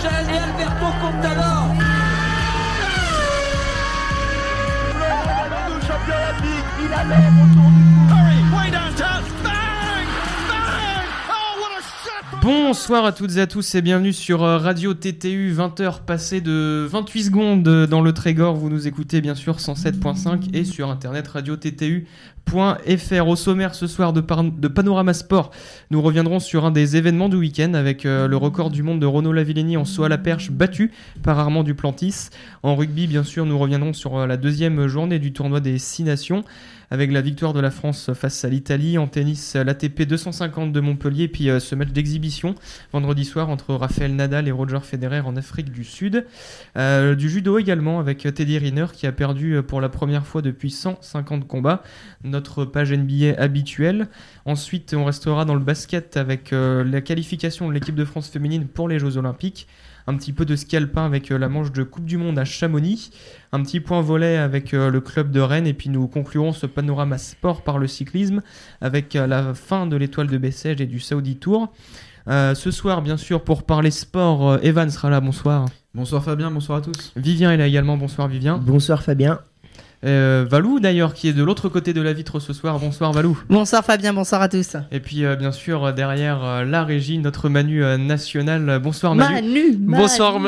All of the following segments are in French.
Sanchez et Bonsoir à toutes et à tous et bienvenue sur euh, Radio TTU 20h passé de 28 secondes dans le Trégor. Vous nous écoutez bien sûr 107.5 et sur internet radio TTU.fr. Au sommaire ce soir de, Panorama Sport, nous reviendrons sur un des événements du week-end avec euh, le record du monde de Renaud Lavillenie en saut à la perche battu par Armand Duplantis. En rugby, bien sûr, nous reviendrons sur euh, la deuxième journée du tournoi des 6 nations avec la victoire de la France face à l'Italie. En tennis, l'ATP 250 de Montpellier, puis euh, ce match d'exhibition vendredi soir entre Raphaël Nadal et Roger Federer en Afrique du Sud. Euh, du judo également avec Teddy Riner qui a perdu euh, pour la première fois depuis 150 combats. Notre page NBA habituelle. Ensuite, on restera dans le basket avec la qualification de l'équipe de France féminine pour les Jeux Olympiques un petit peu de ski alpin avec la manche de Coupe du Monde à Chamonix, un petit point volet avec euh, le club de Rennes et puis nous conclurons ce panorama sport par le cyclisme avec euh, la fin de l'étoile de Bessèges et du Saudi Tour. Euh, ce soir, bien sûr, pour parler sport, Evan sera là. Bonsoir. Bonsoir Fabien, bonsoir à tous. Vivien est là également. Bonsoir Vivien. Bonsoir Fabien. Euh, Valou d'ailleurs qui est de l'autre côté de la vitre ce soir. Bonsoir Valou. Bonsoir Fabien, bonsoir à tous. Et puis euh, bien sûr derrière euh, la régie notre Manu national. Bonsoir Manu. Manu. Bonsoir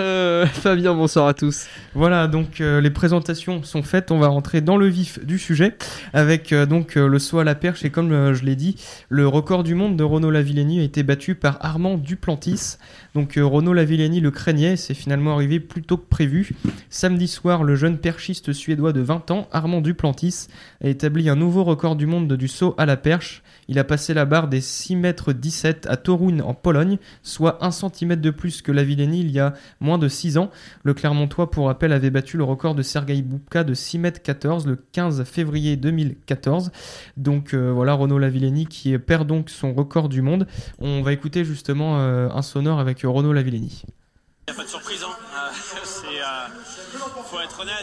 Fabien, bonsoir à tous. Voilà donc les présentations sont faites. On va rentrer dans le vif du sujet avec donc le saut à la perche et comme je l'ai dit, le record du monde de Renaud Lavillenie a été battu par Armand Duplantis. Donc Renaud Lavillenie le craignait, c'est finalement arrivé plus tôt que prévu. Samedi soir, le jeune perchiste suédois de 20 ans Armand Duplantis a établi un nouveau record du monde du saut à la perche. Il a passé la barre des 6 mètres 17 à Toruń en Pologne, soit 1 cm de plus que la Villénie il y a moins de 6 ans. Le Clermontois, pour rappel, avait battu le record de Sergei Boubka de 6 mètres 14 le 15 février 2014. Donc euh, voilà, Renaud Lavillenie qui perd donc son record du monde. On va écouter justement euh, un sonore avec Renaud Lavillenie. Il.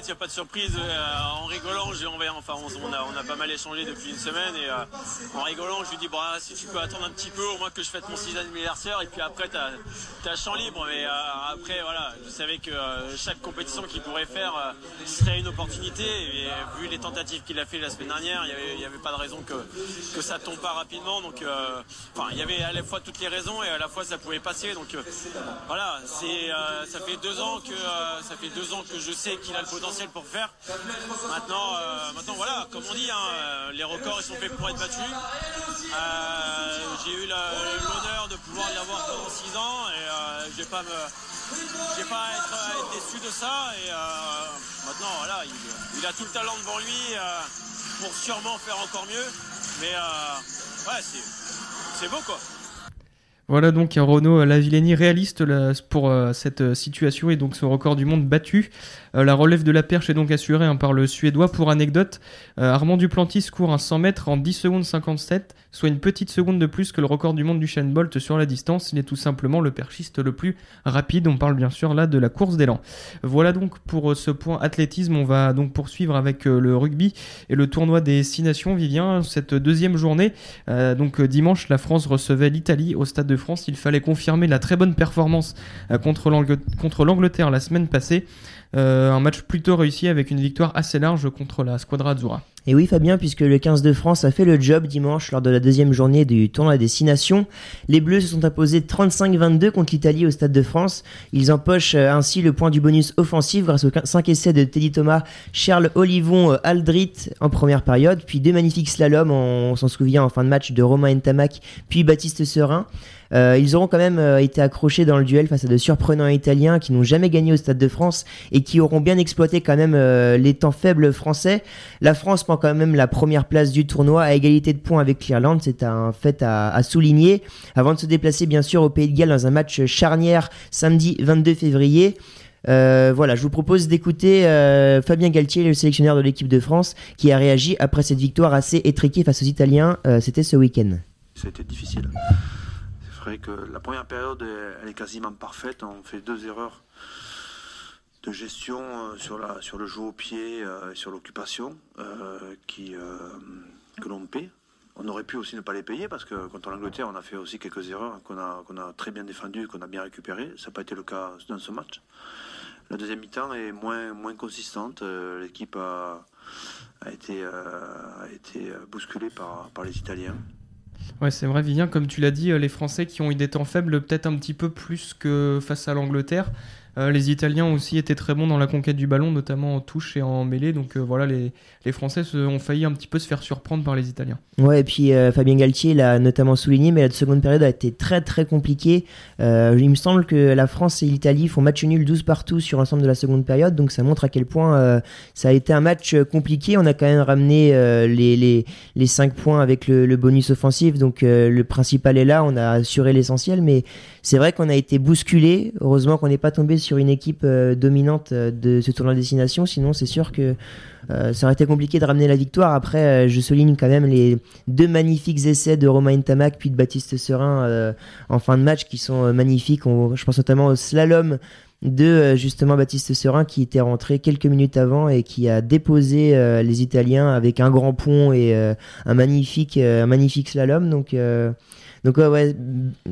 Il n'y a pas de surprise. Euh, en rigolant, j'ai enfin, on, a, on, a, pas mal échangé depuis une semaine et euh, en rigolant, je lui dis bah, si tu peux attendre un petit peu, au moins que je fête mon 6 anniversaire et puis après, tu as, champ libre. Mais euh, après, voilà, je savais que chaque compétition qu'il pourrait faire serait une opportunité. Et vu les tentatives qu'il a fait la semaine dernière, il n'y avait, pas de raison que, que ça tombe pas rapidement. Donc, enfin, il y avait à la fois toutes les raisons et à la fois ça pouvait passer. Donc, voilà, c'est, ça fait deux ans que ça fait deux ans que je sais qu'il a le potentiel pour faire. Maintenant, euh, maintenant voilà, comme on dit, hein, euh, les records ils sont faits pour être battus. Euh, j'ai eu l'honneur de pouvoir l'avoir pendant 6 ans et je vais pas me, vais pas être, déçu de ça. Et maintenant, voilà, il, a tout le talent devant lui pour sûrement faire encore mieux. Mais ouais, c'est beau quoi. Voilà donc un Renault Lavillenie réaliste pour cette situation et donc son record du monde battu. Euh, la relève de la perche est donc assurée hein, par le Suédois. Pour anecdote, euh, Armand Duplantis court un 100 mètres en 10 secondes 57, soit une petite seconde de plus que le record du monde du Shane Bolt sur la distance. Il est tout simplement le perchiste le plus rapide. On parle bien sûr là de la course d'élan. Voilà donc pour euh, ce point athlétisme. On va donc poursuivre avec le rugby et le tournoi des six nations. Vivien, cette deuxième journée, donc dimanche, la France recevait l'Italie au Stade de France. Il fallait confirmer la très bonne performance contre l'Angleterre la semaine passée. Euh, un match plutôt réussi avec une victoire assez large contre la Squadra Azzurra. Et oui Fabien, puisque le 15 de France a fait le job dimanche lors de la deuxième journée du tournoi des 6 nations. Les Bleus se sont imposés 35-22 contre l'Italie au Stade de France. Ils empochent euh, ainsi le point du bonus offensif grâce aux 5 essais de Teddy Thomas, Charles Olivon, euh, Aldrit en première période, puis deux magnifiques slaloms, on s'en souvient en fin de match de Romain Ntamak, puis Baptiste Serin. Ils auront quand même été accrochés dans le duel face à de surprenants Italiens qui n'ont jamais gagné au Stade de France qui auront bien exploité quand même euh, les temps faibles français. La France prend quand même la première place du tournoi à égalité de points avec l'Irlande, c'est un fait à, souligner. Avant de se déplacer bien sûr au Pays de Galles dans un match charnière samedi 22 février. Euh, voilà, je vous propose d'écouter euh, Fabien Galtier, le sélectionneur de l'équipe de France, qui a réagi après cette victoire assez étriquée face aux Italiens. C'était ce week-end. C'était difficile que la première période, elle est quasiment parfaite. On fait deux erreurs de gestion euh, sur, la, sur le jeu au pied euh, et sur l'occupation euh, qui que l'on paie. on aurait pu aussi ne pas les payer parce que contre l'Angleterre, on a fait aussi quelques erreurs qu'on a, qu'on a très bien défendues, qu'on a bien récupérées. Ça n'a pas été le cas dans ce match. La deuxième mi-temps est moins, moins consistante. Euh, l'équipe a, a, été, euh, a été bousculée par, par les Italiens. Ouais, c'est vrai, Vivien, comme tu l'as dit, les Français qui ont eu des temps faibles, peut-être un petit peu plus que face à l'Angleterre. Euh, les Italiens aussi étaient très bons dans la conquête du ballon, notamment en touche et en mêlée. Donc euh, voilà, les, Français se, ont failli un petit peu se faire surprendre par les Italiens. Ouais, et puis euh, Fabien Galtier l'a notamment souligné, mais la seconde période a été très très compliquée. il me semble que la France et l'Italie font match nul 12 partout sur l'ensemble de la seconde période, donc ça montre à quel point ça a été un match compliqué. On a quand même ramené les, les, les 5 points avec le, le bonus offensif, donc le principal est là, on a assuré l'essentiel, mais c'est vrai qu'on a été bousculé. Heureusement qu'on n'est pas tombé sur une équipe euh, dominante euh, de ce tournoi de destination. Sinon, c'est sûr que euh, ça aurait été compliqué de ramener la victoire. Après, je souligne quand même les deux magnifiques essais de Romain Tamac puis de Baptiste Serin en fin de match qui sont magnifiques. je pense notamment au slalom de justement Baptiste Serin qui était rentré quelques minutes avant et qui a déposé les Italiens avec un grand pont et un magnifique un magnifique slalom donc donc ouais,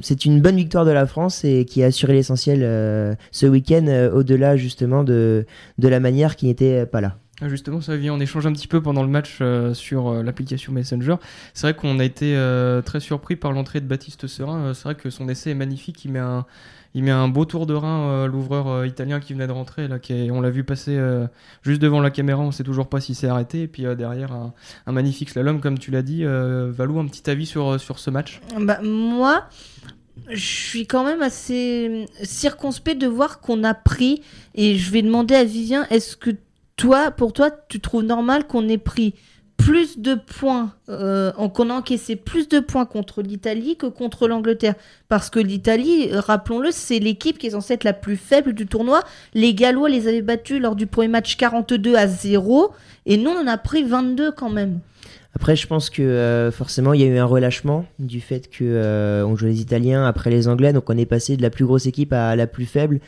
c'est une bonne victoire de la France et qui a assuré l'essentiel euh, ce week-end euh, au-delà justement de, de la manière qui n'était pas là. Ah, justement, ça vient, on échange un petit peu pendant le match euh, sur l'application Messenger. C'est vrai qu'on a été très surpris par l'entrée de Baptiste Serin. c'est vrai que son essai est magnifique. Il met un, il met un beau tour de rein, euh, l'ouvreur euh, italien qui venait de rentrer. Là, qui on l'a vu passer euh, juste devant la caméra, on sait toujours pas s'il s'est arrêté. Et puis derrière, un, magnifique slalom, comme tu l'as dit. Valou, un petit avis sur, sur ce match? Bah, Moi, je suis quand même assez circonspect de voir qu'on a pris. Et je vais demander à Vivien, est-ce que toi, pour toi, tu trouves normal qu'on ait pris? Plus de points, euh, qu'on a encaissé plus de points contre l'Italie que contre l'Angleterre. Parce que l'Italie, rappelons-le, c'est l'équipe qui est censée être la plus faible du tournoi. Les Gallois les avaient battus lors du premier match 42 à 0, et nous on en a pris 22 quand même. Après, je pense que euh, forcément, il y a eu un relâchement du fait que euh, les Italiens après les Anglais, donc on est passé de la plus grosse équipe à la plus faible.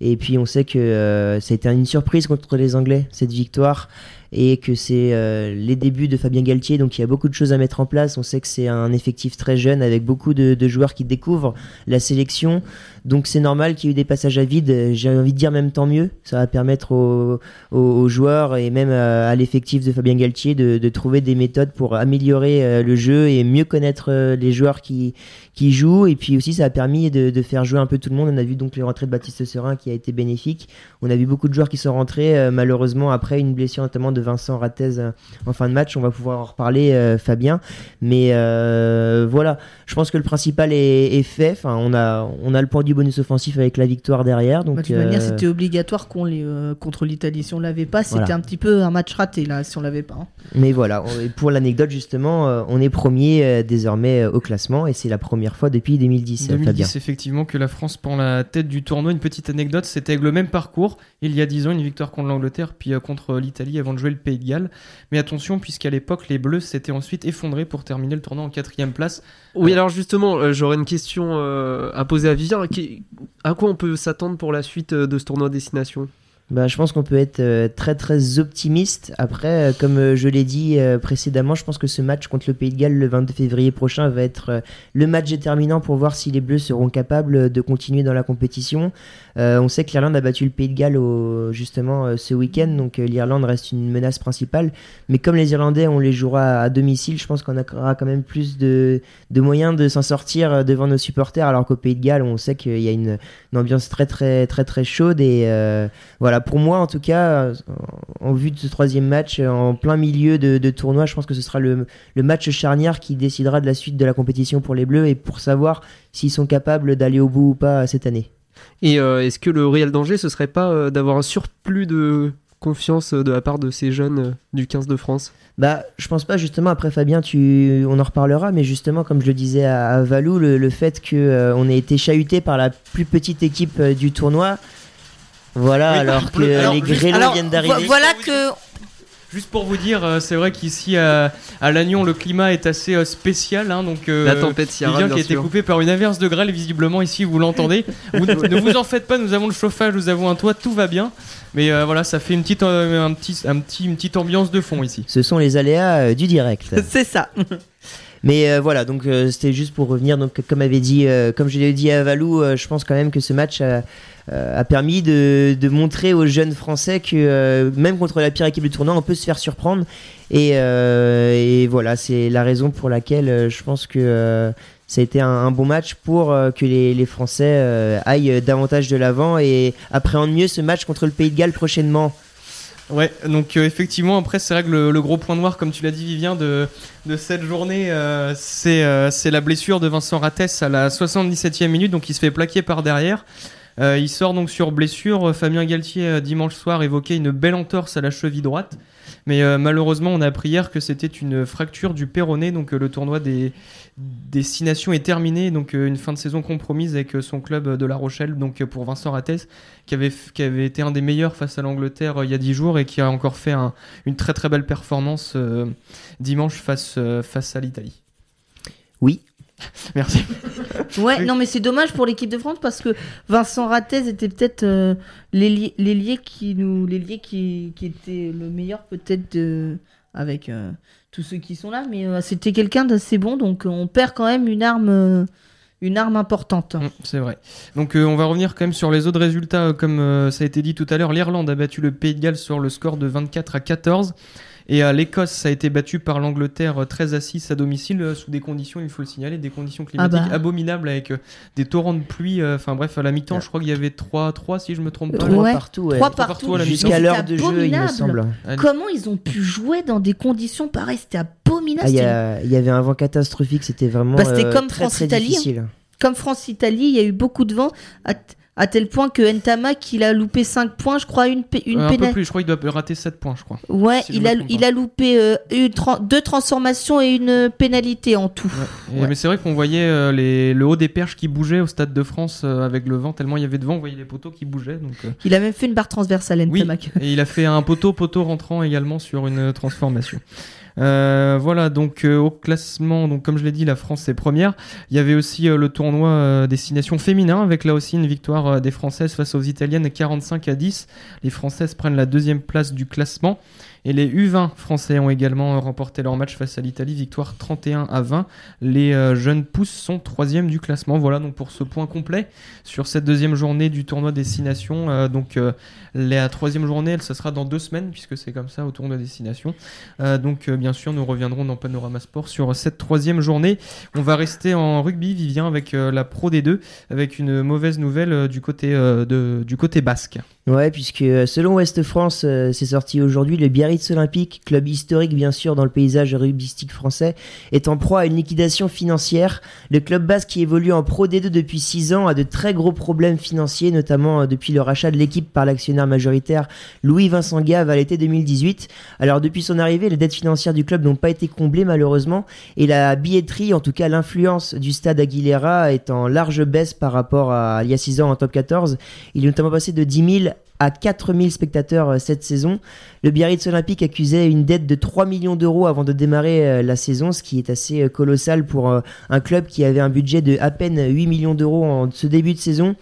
Et puis on sait que euh, ça a été une surprise contre les Anglais cette victoire et que c'est euh, les débuts de Fabien Galtier, donc il y a beaucoup de choses à mettre en place. On sait que c'est un effectif très jeune avec beaucoup de, joueurs qui découvrent la sélection, donc c'est normal qu'il y ait eu des passages à vide. J'ai envie de dire même tant mieux, ça va permettre aux, joueurs et même à, l'effectif de Fabien Galtier de, trouver des méthodes pour améliorer euh, le jeu et mieux connaître euh, les joueurs qui, qui jouent. Et puis aussi ça a permis de, de faire jouer un peu tout le monde. On a vu donc les rentrées de Baptiste Serin qui a été bénéfique. On a vu beaucoup de joueurs qui sont rentrés malheureusement après une blessure notamment de de Vincent Rattez euh, en fin de match. On va pouvoir en reparler, euh, Fabien. Mais euh, voilà, je pense que le principal est, fait. Enfin, on a, on a le point du bonus offensif avec la victoire derrière. Donc, bah, de toute manière, c'était obligatoire qu'on les, contre l'Italie. Si on l'avait pas, c'était un petit peu un match raté là, si on l'avait pas. Hein. Mais voilà, pour l'anecdote justement, on est premier désormais au classement et c'est la première fois depuis 2010. 2010 effectivement que la France prend la tête du tournoi. Une petite anecdote, c'était le même parcours il y a 10 ans, une victoire contre l'Angleterre puis contre l'Italie avant de jouer le Pays de Galles. Mais attention, puisqu'à l'époque, les Bleus s'étaient ensuite effondrés pour terminer le tournoi en quatrième place. Oui, alors justement, euh, j'aurais une question euh, à poser à Vivien. À quoi on peut s'attendre pour la suite euh, de ce tournoi destination? Bah, je pense qu'on peut être très très optimiste. Après, comme je l'ai dit précédemment, je pense que ce match contre le Pays de Galles le 22 février prochain va être le match déterminant pour voir si les Bleus seront capables de continuer dans la compétition. Euh, on sait que l'Irlande a battu le Pays de Galles justement euh, ce week-end, donc euh, l'Irlande reste une menace principale. Mais comme les Irlandais, on les jouera à domicile, je pense qu'on aura quand même plus de, moyens de s'en sortir devant nos supporters, alors qu'au Pays de Galles, on sait qu'il y a une, ambiance très très très très chaude. Et voilà, pour moi en tout cas, en vue de ce troisième match, en plein milieu de, tournoi, je pense que ce sera le, le match charnière qui décidera de la suite de la compétition pour les Bleus et pour savoir s'ils sont capables d'aller au bout ou pas cette année. Et euh, est-ce que le réel danger, ce serait pas euh, d'avoir un surplus de confiance euh, de la part de ces jeunes du 15 de France? Bah, je pense pas justement. Après Fabien, tu, on en reparlera, mais justement, comme je le disais à, Valou, le, fait que on ait été chahuté par la plus petite équipe du tournoi, voilà, alors que les Grélots viennent d'arriver. Voilà que Juste pour vous dire, euh, c'est vrai qu'ici à, à Lannion, le climat est assez euh, spécial. Hein, donc, euh, la tempête Sierra, bien qui a été coupée par une averse de grêle, visiblement ici, vous l'entendez. ne vous en faites pas, nous avons le chauffage, nous avons un toit, tout va bien. Mais voilà, ça fait une petite, un petit, un petit, une petite ambiance de fond ici. Ce sont les aléas du direct. c'est ça. Mais euh, voilà, donc euh, c'était juste pour revenir. Donc, comme euh, je l'ai dit à Valou, je pense quand même que ce match a, permis de, montrer aux jeunes Français que même contre la pire équipe du tournoi, on peut se faire surprendre. Et, voilà, c'est la raison pour laquelle je pense que ça a été un, bon match pour que les, Français aillent davantage de l'avant et appréhendent mieux ce match contre le Pays de Galles prochainement. Ouais, donc euh, effectivement, après, c'est vrai que le, gros point noir, comme tu l'as dit, Vivien, de, de cette journée, euh, c'est euh, la blessure de Vincent Rattès à la 77e minute, donc il se fait plaquer par derrière. Euh, il sort donc sur blessure. Fabien Galtier, dimanche soir, évoquait une belle entorse à la cheville droite. Mais euh, malheureusement, on a appris hier que c'était une fracture du péroné, donc euh, le tournoi des, des Six Nations est terminé, donc euh, une fin de saison compromise avec son club de La Rochelle, donc pour Vincent Rattès, qui avait, été un des meilleurs face à l'Angleterre il y a 10 jours et qui a encore fait un- une très très belle performance dimanche face à l'Italie. Oui. Merci. Ouais, non, mais c'est dommage pour l'équipe de France parce que Vincent Rattez était peut-être euh, l'ailier qui nous, l'ailier qui, qui était le meilleur peut-être de- avec euh, tous ceux qui sont là, mais euh, c'était quelqu'un d'assez bon, donc euh, on perd quand même une arme, une arme importante. Mm, C'est vrai. Donc euh, on va revenir quand même sur les autres résultats. euh, Comme euh, ça a été dit tout à l'heure, l'Irlande a battu le Pays de Galles sur le score de 24 à 14. Et euh, l'Écosse ça a été battu par l'Angleterre euh, 13 à 6 à domicile euh, sous des conditions, il faut le signaler, des conditions climatiques Ah bah. abominables avec euh, des torrents de pluie. euh, Enfin bref, à la mi-temps, je crois qu'il y avait 3 3 si je me trompe pas. Trois Ouais. partout, ouais. Trois Trois partout, partout à la mi-temps. Jusqu'à l'heure de jeu, il me abominable. semble. Comment ils ont pu jouer dans des conditions pareilles? C'était abominable. Ah, Il y, c'était a- il y avait un vent catastrophique, c'était vraiment Bah, c'était euh, comme très, très France-Italie, hein. difficile. comme France-Italie, il y a eu beaucoup de vent, à, t- à tel point que Entama, qu'il a loupé 5 points, je crois, une, une Euh, un peu plus, je crois qu'il doit rater 7 points, je crois. Ouais, si je il, a, il a loupé euh, une deux transformations et une pénalité en tout. Et- Mais c'est vrai qu'on voyait euh, les, le haut des perches qui bougeait au Stade de France euh, avec le vent, tellement il y avait de vent, on voyait les poteaux qui bougeaient. Donc, euh, Il a même fait une barre transversale, Oui. Entama. Et il a fait un poteau poteau rentrant également sur une transformation. Euh, voilà donc euh, au classement donc comme je l'ai dit la France est première. Il y avait aussi euh, le tournoi destination féminin avec là aussi une victoire des Françaises face aux Italiennes 45 à 10. Les Françaises prennent la deuxième place du classement et les U20 français ont également remporté leur match face à l'Italie victoire 31 à 20. Les jeunes pousses sont troisième du classement. Voilà donc pour ce point complet sur cette deuxième journée du tournoi destination. Donc la troisième journée, elle, ça sera dans deux semaines, puisque c'est comme ça au tournoi destination. Donc, euh, bien sûr, nous reviendrons dans Panorama Sport sur cette troisième journée. On va rester en rugby, Vivien, avec euh, la Pro D2, avec une mauvaise nouvelle euh, du, côté, euh, du côté basque. Ouais, puisque euh, selon Ouest France, euh, c'est sorti aujourd'hui, le Biarritz Olympique, club historique bien sûr dans le paysage rugbystique français, est en proie à une liquidation financière. Le club basque qui évolue en Pro D2 depuis 6 ans a de très gros problèmes financiers, notamment euh, depuis le rachat de l'équipe par l'actionnaire majoritaire Louis-Vincent Gave à l'été 2018. Alors depuis son arrivée, les dettes financières du club n'ont pas été comblées malheureusement, et la billetterie, en tout cas l'influence du stade Aguilera est en large baisse par rapport à il y a 6 ans en top 14. Il est notamment passé de 10 000 à 4000 spectateurs euh, cette saison. Le Biarritz Olympique accusait une dette de 3 millions d'euros avant de démarrer euh, la saison, ce qui est assez euh, colossal pour un club qui avait un budget de à peine 8 millions d'euros en ce début de saison.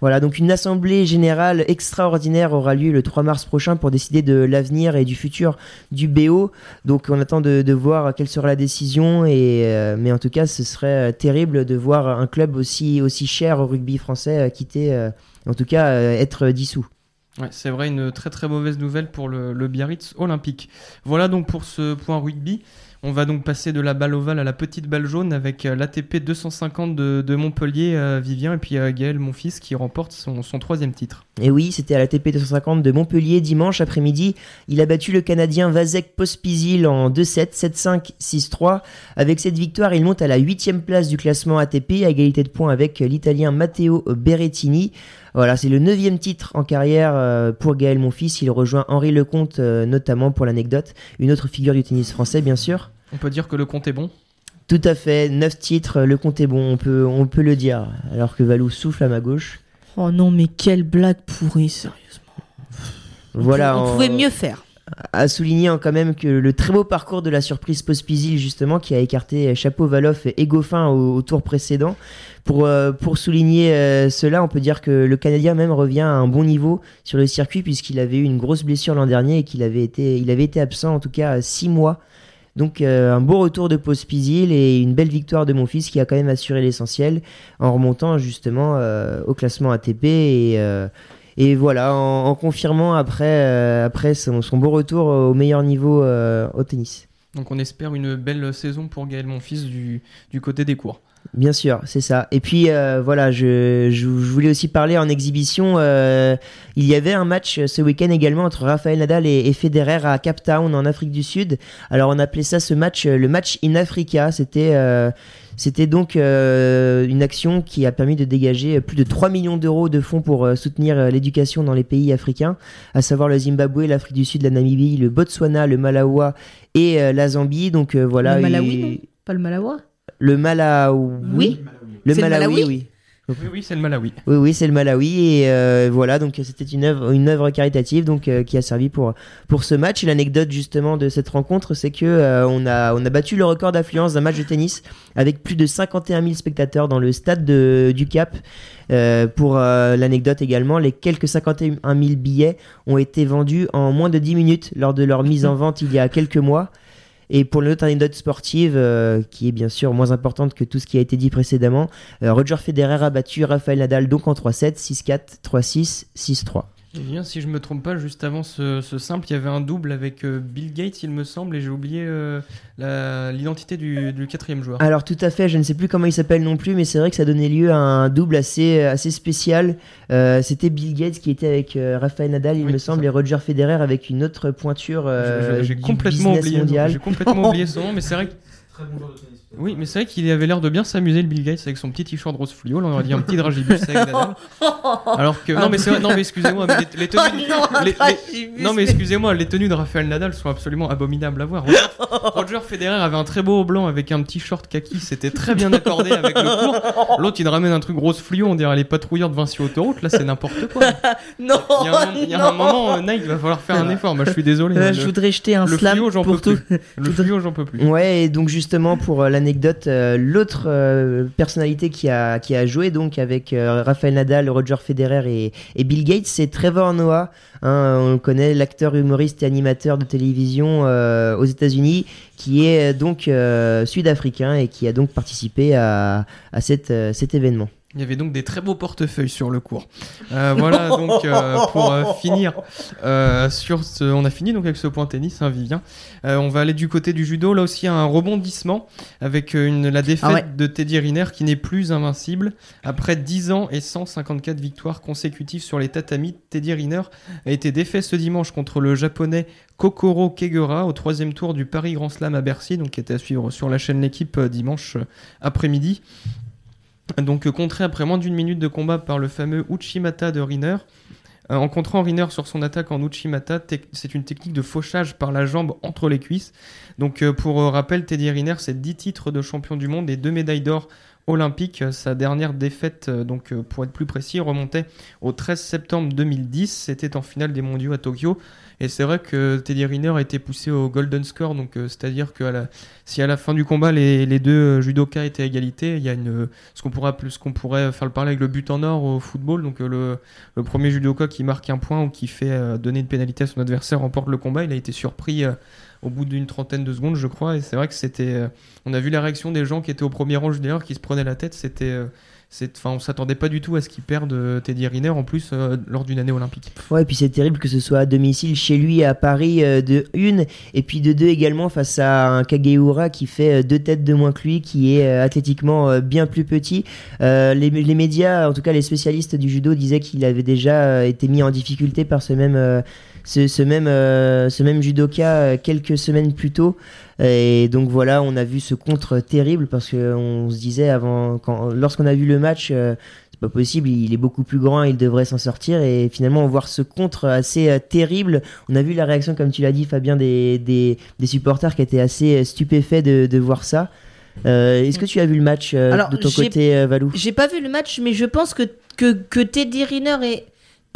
Voilà, donc une assemblée générale extraordinaire aura lieu le 3 mars prochain pour décider de l'avenir et du futur du BO. Donc on attend de, de voir quelle sera la décision, et, euh, mais en tout cas ce serait terrible de voir un club aussi, aussi cher au rugby français quitter, euh, en tout cas être dissous. Ouais, c'est vrai, une très très mauvaise nouvelle pour le, Biarritz Olympique. Voilà donc pour ce point rugby. On va donc passer de la balle ovale à la petite balle jaune avec euh, l'ATP 250 de, Montpellier, euh, Vivien, et puis euh, Gaël, mon fils, qui remporte son, son troisième titre. Et oui, c'était à la TP 250 de Montpellier dimanche après-midi. Il a battu le Canadien Vasek Pospisil en 2-7, 7-5, 6-3. Avec cette victoire, il monte à la huitième place du classement ATP, à égalité de points avec l'Italien Matteo Berrettini. Voilà, c'est le neuvième titre en carrière euh, pour Gaël Monfils. Il rejoint Henri Lecomte, euh, notamment pour l'anecdote, une autre figure du tennis français, bien sûr. On peut dire que le compte est bon? Tout à fait, neuf titres, le compte est bon, on peut, on peut le dire. Alors que Valou souffle à ma gauche. Oh non, mais quelle blague pourrie, sérieusement. Voilà, on, pouvait mieux faire. À souligner hein, quand même que le très beau parcours de la surprise Pospisil justement qui a écarté Chapeau Valoff et Goffin au, tour précédent. Pour, euh, pour souligner euh, cela, on peut dire que le Canadien même revient à un bon niveau sur le circuit puisqu'il avait eu une grosse blessure l'an dernier et qu'il avait été, il avait été absent en tout cas six mois Donc euh, un beau retour de Pospisil et une belle victoire de mon fils qui a quand même assuré l'essentiel en remontant justement euh, au classement ATP et, euh, et voilà, en, en confirmant après, euh, après son, son beau retour au meilleur niveau euh, au tennis. Donc on espère une belle saison pour Gaël Monfils du, du côté des cours. Bien sûr, c'est ça. Et puis euh, voilà, je, je, je voulais aussi parler en exhibition. euh, il y avait un match ce week-end également entre Rafael Nadal et, et Federer à Cape Town en Afrique du Sud. Alors on appelait ça ce match le match in Africa. C'était euh, c'était donc euh, une action qui a permis de dégager plus de 3 millions d'euros de fonds pour euh, soutenir euh, l'éducation dans les pays africains, à savoir le Zimbabwe, l'Afrique du Sud, la Namibie, le Botswana, le Malawi et euh, la Zambie. Donc euh, voilà, le Malawi, non? Pas le Malawi le Malawi. Oui. Le C'est le Malawi, Malawi oui. Oui, c'est le Malawi. Oui, oui, c'est le Malawi et euh, voilà donc c'était une œuvre, une œuvre caritative euh, qui a servi pour ce match. Et L'anecdote justement de cette rencontre, c'est que euh, on a battu le record d'affluence d'un match de tennis avec plus de 51 000 spectateurs dans le stade de, du Cap. Pour l'anecdote également, les quelques 51 000 billets ont été vendus en moins de 10 minutes lors de leur mise en vente il y a quelques mois. Et pour l'autre anecdote sportive, euh, qui est bien sûr moins importante que tout ce qui a été dit précédemment, euh, Roger Federer a battu Rafael Nadal donc en 3-7, 6-4, 3-6, 6-3. Et bien, si je me trompe pas, juste avant ce, ce simple, il y avait un double avec euh, Bill Gates, il me semble, et j'ai oublié euh, l'identité du, du quatrième joueur. Alors tout à fait, je ne sais plus comment il s'appelle non plus, mais c'est vrai que ça donnait lieu à un double assez, assez spécial. Euh, C'était Bill Gates qui était avec Rafael Nadal, il Oui, me semble, ça. et Roger Federer avec une autre pointure J'ai complètement complètement oublié son nom, mais c'est vrai que Très bon joueur de tennis. Oui, mais c'est vrai qu'il avait l'air de bien s'amuser le Bill Gates avec son petit t-shirt rose fluo. Là, on aurait dit un petit dragibus avec Nadal. Alors que non, mais c'est vrai, non, mais excusez-moi, mais les, les tenues, Oh non, les- les- non, mais excusez-moi, les tenues de Rafael Nadal sont absolument abominables à voir. Roger, Roger Federer avait un très beau haut blanc avec un petit short kaki, c'était très bien accordé avec le court. L'autre, il ramène un truc rose fluo, on dirait les patrouilleurs de Vinci Autoroute. Là, c'est n'importe quoi. Non, Il y a un, il y a un non. moment, euh, Nike, il va falloir faire un effort. Moi, je suis désolé. Euh, hein, je le- voudrais jeter un le slam fluo, pour peux tout. plus. Le fluo, j'en peux plus. Ouais, et donc justement pour euh, euh, l'autre euh, personnalité qui a, joué donc avec euh, Rafael Nadal, Roger Federer et, Bill Gates, c'est Trevor Noah. Hein, on connaît, l'acteur humoriste et animateur de télévision aux États-Unis, qui est donc sud-africain et qui a donc participé à, cet événement. Il y avait donc des très beaux portefeuilles sur le cours. Euh, voilà donc euh, pour euh, finir euh, sur ce, on a fini donc avec ce point tennis, hein, Vivien. Euh, on va aller du côté du judo. Là aussi un rebondissement avec une, la défaite Ah ouais. de Teddy Riner qui n'est plus invincible après 10 ans et 154 victoires consécutives sur les tatamis. Teddy Riner a été défait ce dimanche contre le japonais Kokoro Kegura au troisième tour du Paris Grand Slam à Bercy, donc qui était à suivre sur la chaîne L'équipe dimanche après-midi. Donc euh, contré après moins d'une minute de combat par le fameux Uchimata de Riner. Euh, en contrant Riner sur son attaque en Uchimata, c'est une technique de fauchage par la jambe entre les cuisses. Donc euh, pour rappel, Teddy Riner, c'est 10 titres de champion du monde et 2 médailles d'or olympiques. Sa dernière défaite, donc pour être plus précis, remontait au 13 septembre 2010. C'était en finale des mondiaux à Tokyo. Et c'est vrai que Teddy Riner a été poussé au golden score, donc euh, c'est-à-dire que si à la fin du combat les, deux euh, judokas étaient à égalité, il y a une, ce qu'on pourrait, ce qu'on pourrait faire le parler avec le but en or au football. Donc euh, le, le premier judoka qui marque un point ou qui fait donner une pénalité à son adversaire remporte le combat. Il a été surpris au bout d'une trentaine de secondes, je crois. Et c'est vrai que c'était. on a vu la réaction des gens qui étaient au premier rang d'ailleurs, qui se prenaient la tête. C'était. Enfin, on s'attendait pas du tout à ce qu'il perde euh, Teddy Riner en plus euh, lors d'une année olympique. Ouais, et puis c'est terrible que ce soit à domicile chez lui à Paris euh, de une, et puis de deux également face à un Kageura qui fait deux têtes de moins que lui, qui est athlétiquement bien plus petit. Les, médias, en tout cas les spécialistes du judo, disaient qu'il avait déjà été mis en difficulté par ce même, ce, ce même, euh, ce même judoka euh, quelques semaines plus tôt. Et donc voilà, on a vu ce contre terrible parce que on se disait avant, lorsqu'on a vu le match. euh, c'est pas possible, il est beaucoup plus grand, il devrait s'en sortir. Et finalement, on voit ce contre assez euh, terrible. On a vu la réaction, comme tu l'as dit, Fabien, des, des, des supporters qui étaient assez stupéfaits de, de voir ça. Euh, Est-ce que tu as vu le match euh, Alors, de ton côté, Valou? J'ai pas vu le match, mais je pense que, que, que Teddy Riner est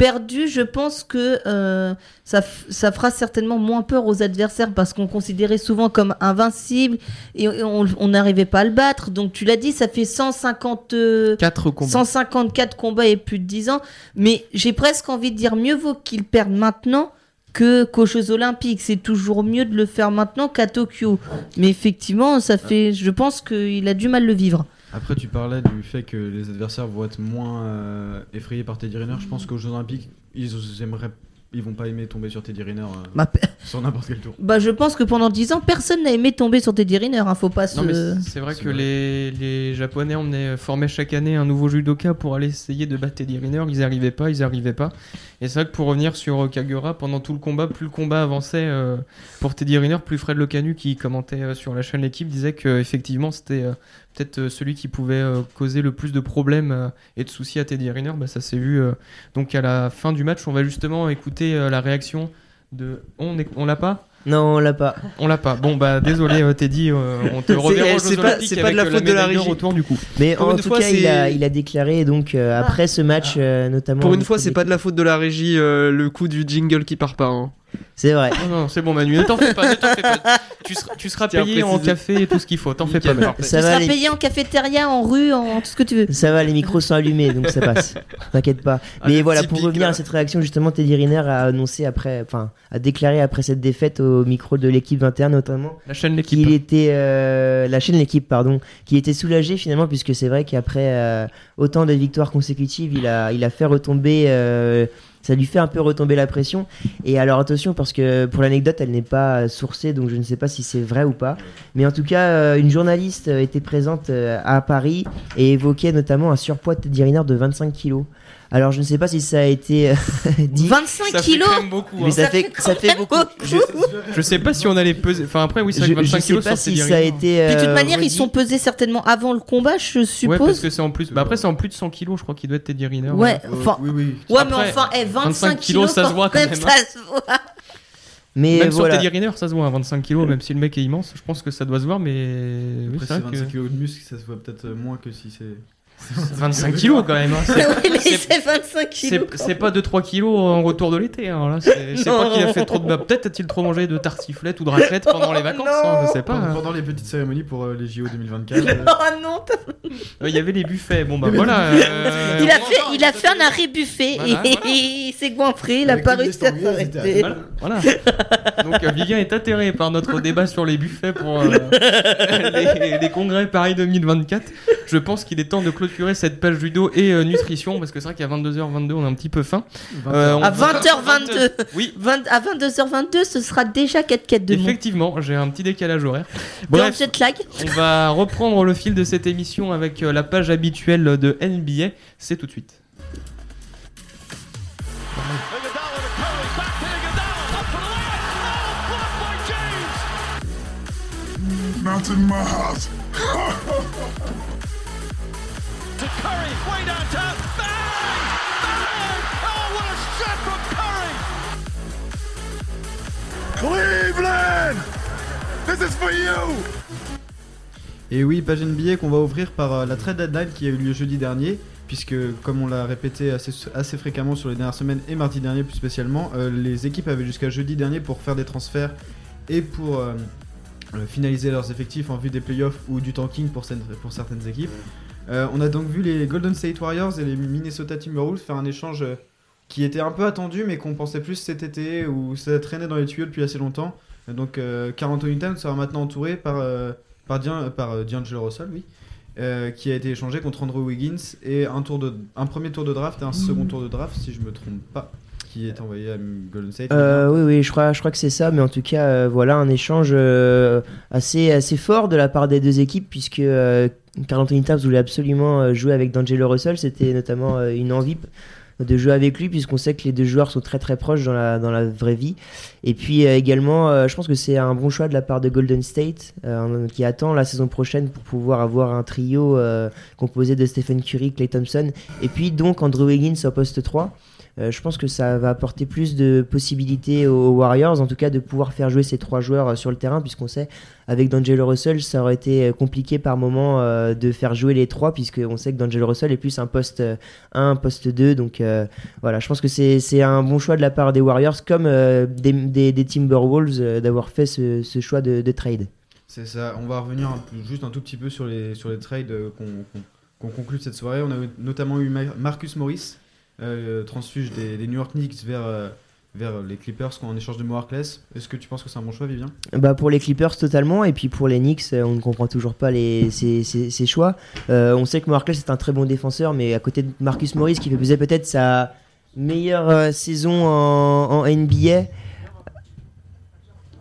perdu. Je pense que euh, ça, fera certainement moins peur aux adversaires parce qu'on considérait souvent comme invincible et, on n'arrivait pas à le battre. Donc tu l'as dit, ça fait 150, euh, 4 combats. 154 combats et plus de 10 ans. Mais j'ai presque envie de dire mieux vaut qu'il perde maintenant que qu'aux Jeux Olympiques. C'est toujours mieux de le faire maintenant qu'à Tokyo. Mais effectivement, ça fait, je pense qu'il a du mal le vivre. Après, tu parlais du fait que les adversaires vont être moins euh, effrayés par Teddy Riner. Je pense qu'aux Jeux Olympiques, ils aimeraient. Ils vont pas aimer tomber sur Teddy Riner euh, Bah, sur n'importe quel tour. bah, je pense que pendant 10 ans, personne n'a aimé tomber sur Teddy Riner. Hein, faut pas se. Non, mais c'est- vrai C'est que vrai. Les, les Japonais emmenaient, formaient chaque année un nouveau judoka pour aller essayer de battre Teddy Riner. Ils n'y arrivaient pas, ils n'y arrivaient pas. Et c'est vrai que pour revenir sur euh, Kagura, pendant tout le combat, plus le combat avançait euh, pour Teddy Riner, plus Fred Lecanu, qui commentait euh, sur la chaîne L'équipe, disait que effectivement c'était euh, peut-être celui qui pouvait euh, causer le plus de problèmes euh, et de soucis à Teddy Riner. Bah, ça s'est vu euh, donc à la fin du match. On va justement écouter euh, la réaction de. On, est- on l'a pas? Non, on l'a pas. On l'a pas. Bon bah désolé euh, Teddy, euh, on te C'est- reverra aux c'est pas- de la faute de la régie. autour du coup. Mais Pour en une tout fois, cas, il a, il a déclaré donc euh, après ce match, euh, notamment. Pour une fois, c'est pas de la faute de la régie, euh, le coup du jingle qui part pas. hein. C'est vrai. Non, non, c'est bon Manu, ne t'en fais pas, ne t'en fais pas. Tu seras, tu seras Tiens, payé en café et tout ce qu'il faut, t'en fais pas. Ça tu va, seras les... payé en cafétéria, en rue, en tout ce que tu veux. ça va, les micros sont allumés, donc ça passe. T'inquiète pas. Mais voilà, pour revenir là. à cette réaction, justement, Teddy Riner a annoncé après, enfin, a déclaré après cette défaite au micro de l'équipe 21 notamment, La chaîne l'équipe. qu'il était euh, la chaîne l'équipe pardon qu'il était soulagé finalement puisque c'est vrai qu'après euh, autant de victoires consécutives il a il a fait retomber euh, ça lui fait un peu retomber la pression. Et alors attention parce que pour l'anecdote elle n'est pas sourcée donc je ne sais pas si c'est vrai ou pas. Mais en tout cas euh, une journaliste euh, était présente euh, à Paris et évoquait notamment un surpoids de de 25 kilos alors je ne sais pas si ça a été euh, dit 25 Ça fait kilos quand même beaucoup. hein. mais ça, Ça fait, fait ça fait beaucoup beaucoup. je, Je sais pas si on allait peser. Enfin après oui, c'est vrai je, que 25 je sais kilos pas si ça a Riner. été Puis de toute euh, manière, ils sont pesés certainement avant le combat, je Ouais, suppose. parce que c'est en plus. Bah après c'est en plus de 100 kilos, je crois qu'il doit être Teddy Riner. Ouais, Euh, enfin. oui, oui. Ouais, Après, mais enfin, eh, 25, 25 kilos, ça se voit quand même, hein. ça se voit. mais Même voilà sur Teddy Riner, ça se voit, hein, 25 kilos, même si le mec est immense, je pense que ça doit se voir, mais oui, Après, c'est c'est vrai 25 que kilos de muscle, ça se voit peut-être euh, moins que si c'est. 25 kilos quand même. hein. C'est- Ouais, mais c'est- c'est 25 kilos. C'est c'est pas 2-3 kilos en retour de l'été. Hein. C'est pas qu'il a fait trop de. bah, Peut-être a-il trop mangé de tartiflette ou de raclette pendant les vacances. hein, je sais pas. Pendant, hein. pendant les petites cérémonies pour euh, les JO 2024. euh, Oh non, Euh, Il y avait les buffets. Bon bah voilà. euh, il a on fait, il a fait un arrêt buffet Voilà, et voilà. il s'est goinfré, il a pas réussi à s'arrêter. Voilà. Donc Vivien est atterré par notre débat sur les buffets pour euh, les, les congrès Paris 2024. Je pense qu'il est temps de clôturer cette page judo et euh, nutrition parce que c'est vrai qu'à 22h22 on a un petit peu faim. Euh, on- À 20h22. Oui. 20 à 22h22, ce sera déjà 4 4 de. Effectivement, j'ai un petit décalage horaire. Bref, jet lag on va reprendre le fil de cette émission avec euh, la page habituelle de NBA. C'est tout de suite. to Curry, way downtown. Bang! Bang! Oh, what a shot from Curry! Cleveland! This is for you! Et oui, page NBA qu'on va ouvrir par euh, la trade deadline qui a eu lieu jeudi dernier, puisque comme on l'a répété assez, assez fréquemment sur les dernières semaines et mardi dernier plus spécialement, euh, les équipes avaient jusqu'à jeudi dernier pour faire des transferts et pour euh, finaliser leurs effectifs en vue des playoffs ou du tanking pour, certaines- pour certaines équipes. Euh, on a donc vu les Golden State Warriors et les Minnesota Timberwolves faire un échange euh, qui était un peu attendu mais qu'on pensait plus cet été ou ça traînait dans les tuyaux depuis assez longtemps. Euh, Donc euh, Anthony Towns sera maintenant entouré par, euh, par, Dian- par euh, D'Angelo Russell, oui, qui a été échangé contre Andrew Wiggins et un, tour de, un premier tour de draft et un second tour de draft si je me trompe pas qui est envoyé à Golden State. Euh, oui, oui, je crois, je crois que c'est ça, mais en tout cas, euh, voilà un échange euh, assez, assez fort de la part des deux équipes, puisque Carl Anthony Towns voulait absolument euh, jouer avec D'Angelo Russell, c'était notamment euh, une envie de jouer avec lui, puisqu'on sait que les deux joueurs sont très très proches dans la, dans la vraie vie. Et puis euh, également, je pense que c'est un bon choix de la part de Golden State, qui attend la saison prochaine pour pouvoir avoir un trio composé de Stephen Curry, Clay Thompson, et puis donc Andrew Wiggins au poste 3. Euh, je pense que ça va apporter plus de possibilités aux Warriors, en tout cas de pouvoir faire jouer ces trois joueurs euh, sur le terrain, puisqu'on sait avec D'Angelo Russell, ça aurait été euh, compliqué par moment de faire jouer les trois, puisqu'on sait que D'Angelo Russell est plus un poste euh, 1, poste 2. Donc voilà, je pense que c'est un bon choix de la part des Warriors, comme des, Timberwolves, d'avoir fait ce, choix de, de trade. C'est ça, on va revenir juste un tout petit peu sur les, sur les trades qu'on qu'on- conclut cette soirée. On a notamment eu Ma- Marcus Morris, transfuge des, New York Knicks vers, euh, vers les Clippers en échange de Mo Harkless. Est-ce que tu penses que c'est un bon choix, Vivien? Bah pour les Clippers totalement et puis pour les Knicks euh, on ne comprend toujours pas les, ces choix. Euh, on sait que Marcus est un très bon défenseur mais à côté de Marcus Morris qui faisait peut-être sa meilleure euh, saison en, en NBA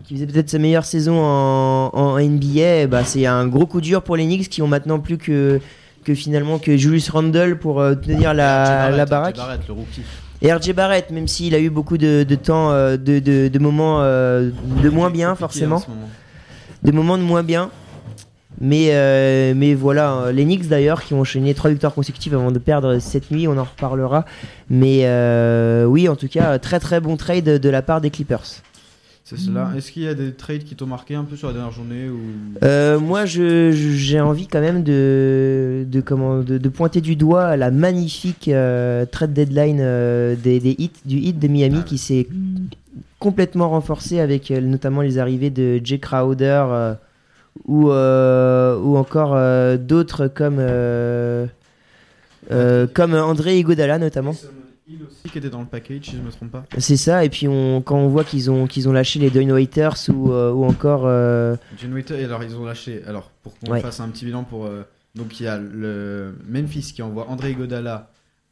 qui faisait peut-être sa meilleure saison en, en NBA bah c'est un gros coup dur pour les Knicks qui ont maintenant plus que que finalement que Julius Randle pour euh, tenir la, Barrett, baraque. RJ Barrett, le rookie. Et RJ Barrett, même s'il a eu beaucoup de, de temps, de, de, de moments de moins bien, forcément. moment. Des moments de moins bien. Mais, euh, mais voilà, euh, les Knicks d'ailleurs qui ont enchaîné trois victoires consécutives avant de perdre cette nuit, on en reparlera. Mais euh, oui, en tout cas, très très bon trade de la part des Clippers. C'est cela. Est-ce qu'il y a des trades qui t'ont marqué un peu sur la dernière journée ou... Euh, moi, j'ai envie quand même de, de, comment, de, de pointer du doigt la magnifique euh, trade deadline euh, des, des hits, du hit de Miami qui s'est complètement renforcé avec euh, notamment les arrivées de Jay Crowder ou, ou encore d'autres comme, comme André Iguodala notamment. Il aussi qui était dans le package, si je me trompe pas. C'est ça, et puis on, quand on voit qu'ils ont, qu'ils ont lâché les Dwayne Waiters ou, euh, ou encore... euh, John Waiter, et alors ils ont lâché. Alors pour qu'on Ouais. fasse un petit bilan pour. euh, donc il y a le Memphis qui envoie André Godala,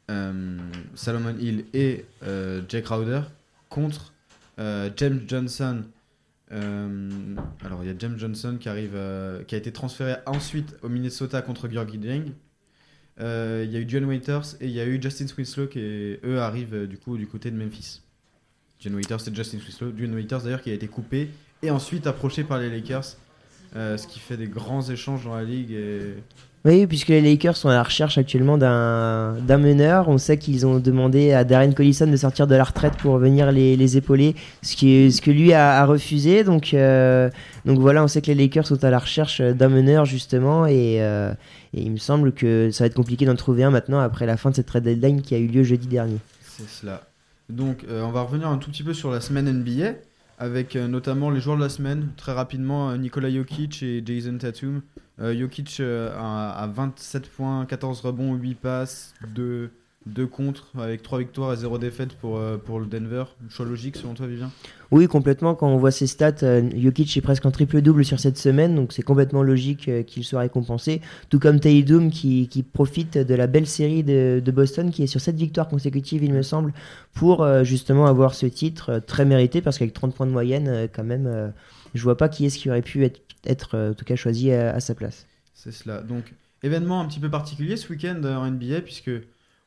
euh, Salomon Hill et euh, Jay Crowder contre euh, James Johnson. euh, alors il y a James Johnson qui arrive, euh, qui a été transféré ensuite au Minnesota contre Georgie Euh, Il y a eu John Waiters et il y a eu Justin Winslow qui eux arrivent euh, du coup du côté de Memphis. John Waiters et Justin Winslow. John Waiters d'ailleurs qui a été coupé et ensuite approché par les Lakers. Euh, ce qui fait des grands échanges dans la ligue. Et... Oui, puisque les Lakers sont à la recherche actuellement d'un meneur. On sait qu'ils ont demandé à Darren Collison de sortir de la retraite pour venir les, les épauler, ce, qui ce que lui a, refusé. Donc, euh, donc voilà, on sait que les Lakers sont à la recherche d'un meneur justement. Et, euh, et il me semble que ça va être compliqué d'en trouver un maintenant après la fin de cette trade deadline qui a eu lieu jeudi dernier. C'est cela. Donc, euh, on va revenir un tout petit peu sur la semaine NBA, avec euh, notamment les joueurs de la semaine. Très rapidement, euh, Nikola Jokic et Jason Tatum. Euh, Jokic à, à 27 points, 14 rebonds, 8 passes, 2, 2 contre, avec 3 victoires et 0 défaite pour, euh, pour le Denver. Choix logique selon toi, Vivien? Oui, complètement. Quand on voit ses stats, euh, Jokic est presque en triple-double sur cette semaine, donc c'est complètement logique euh, qu'il soit récompensé. Tout comme Tatum qui, qui profite de la belle série de, de Boston, qui est sur 7 victoires consécutives, il me semble, pour justement avoir ce titre très mérité, parce qu'avec 30 points de moyenne, quand même, je vois pas qui est-ce qui aurait pu être, être en tout cas choisi à, à sa place. C'est cela. Donc, événement un petit peu particulier ce week-end en NBA, puisque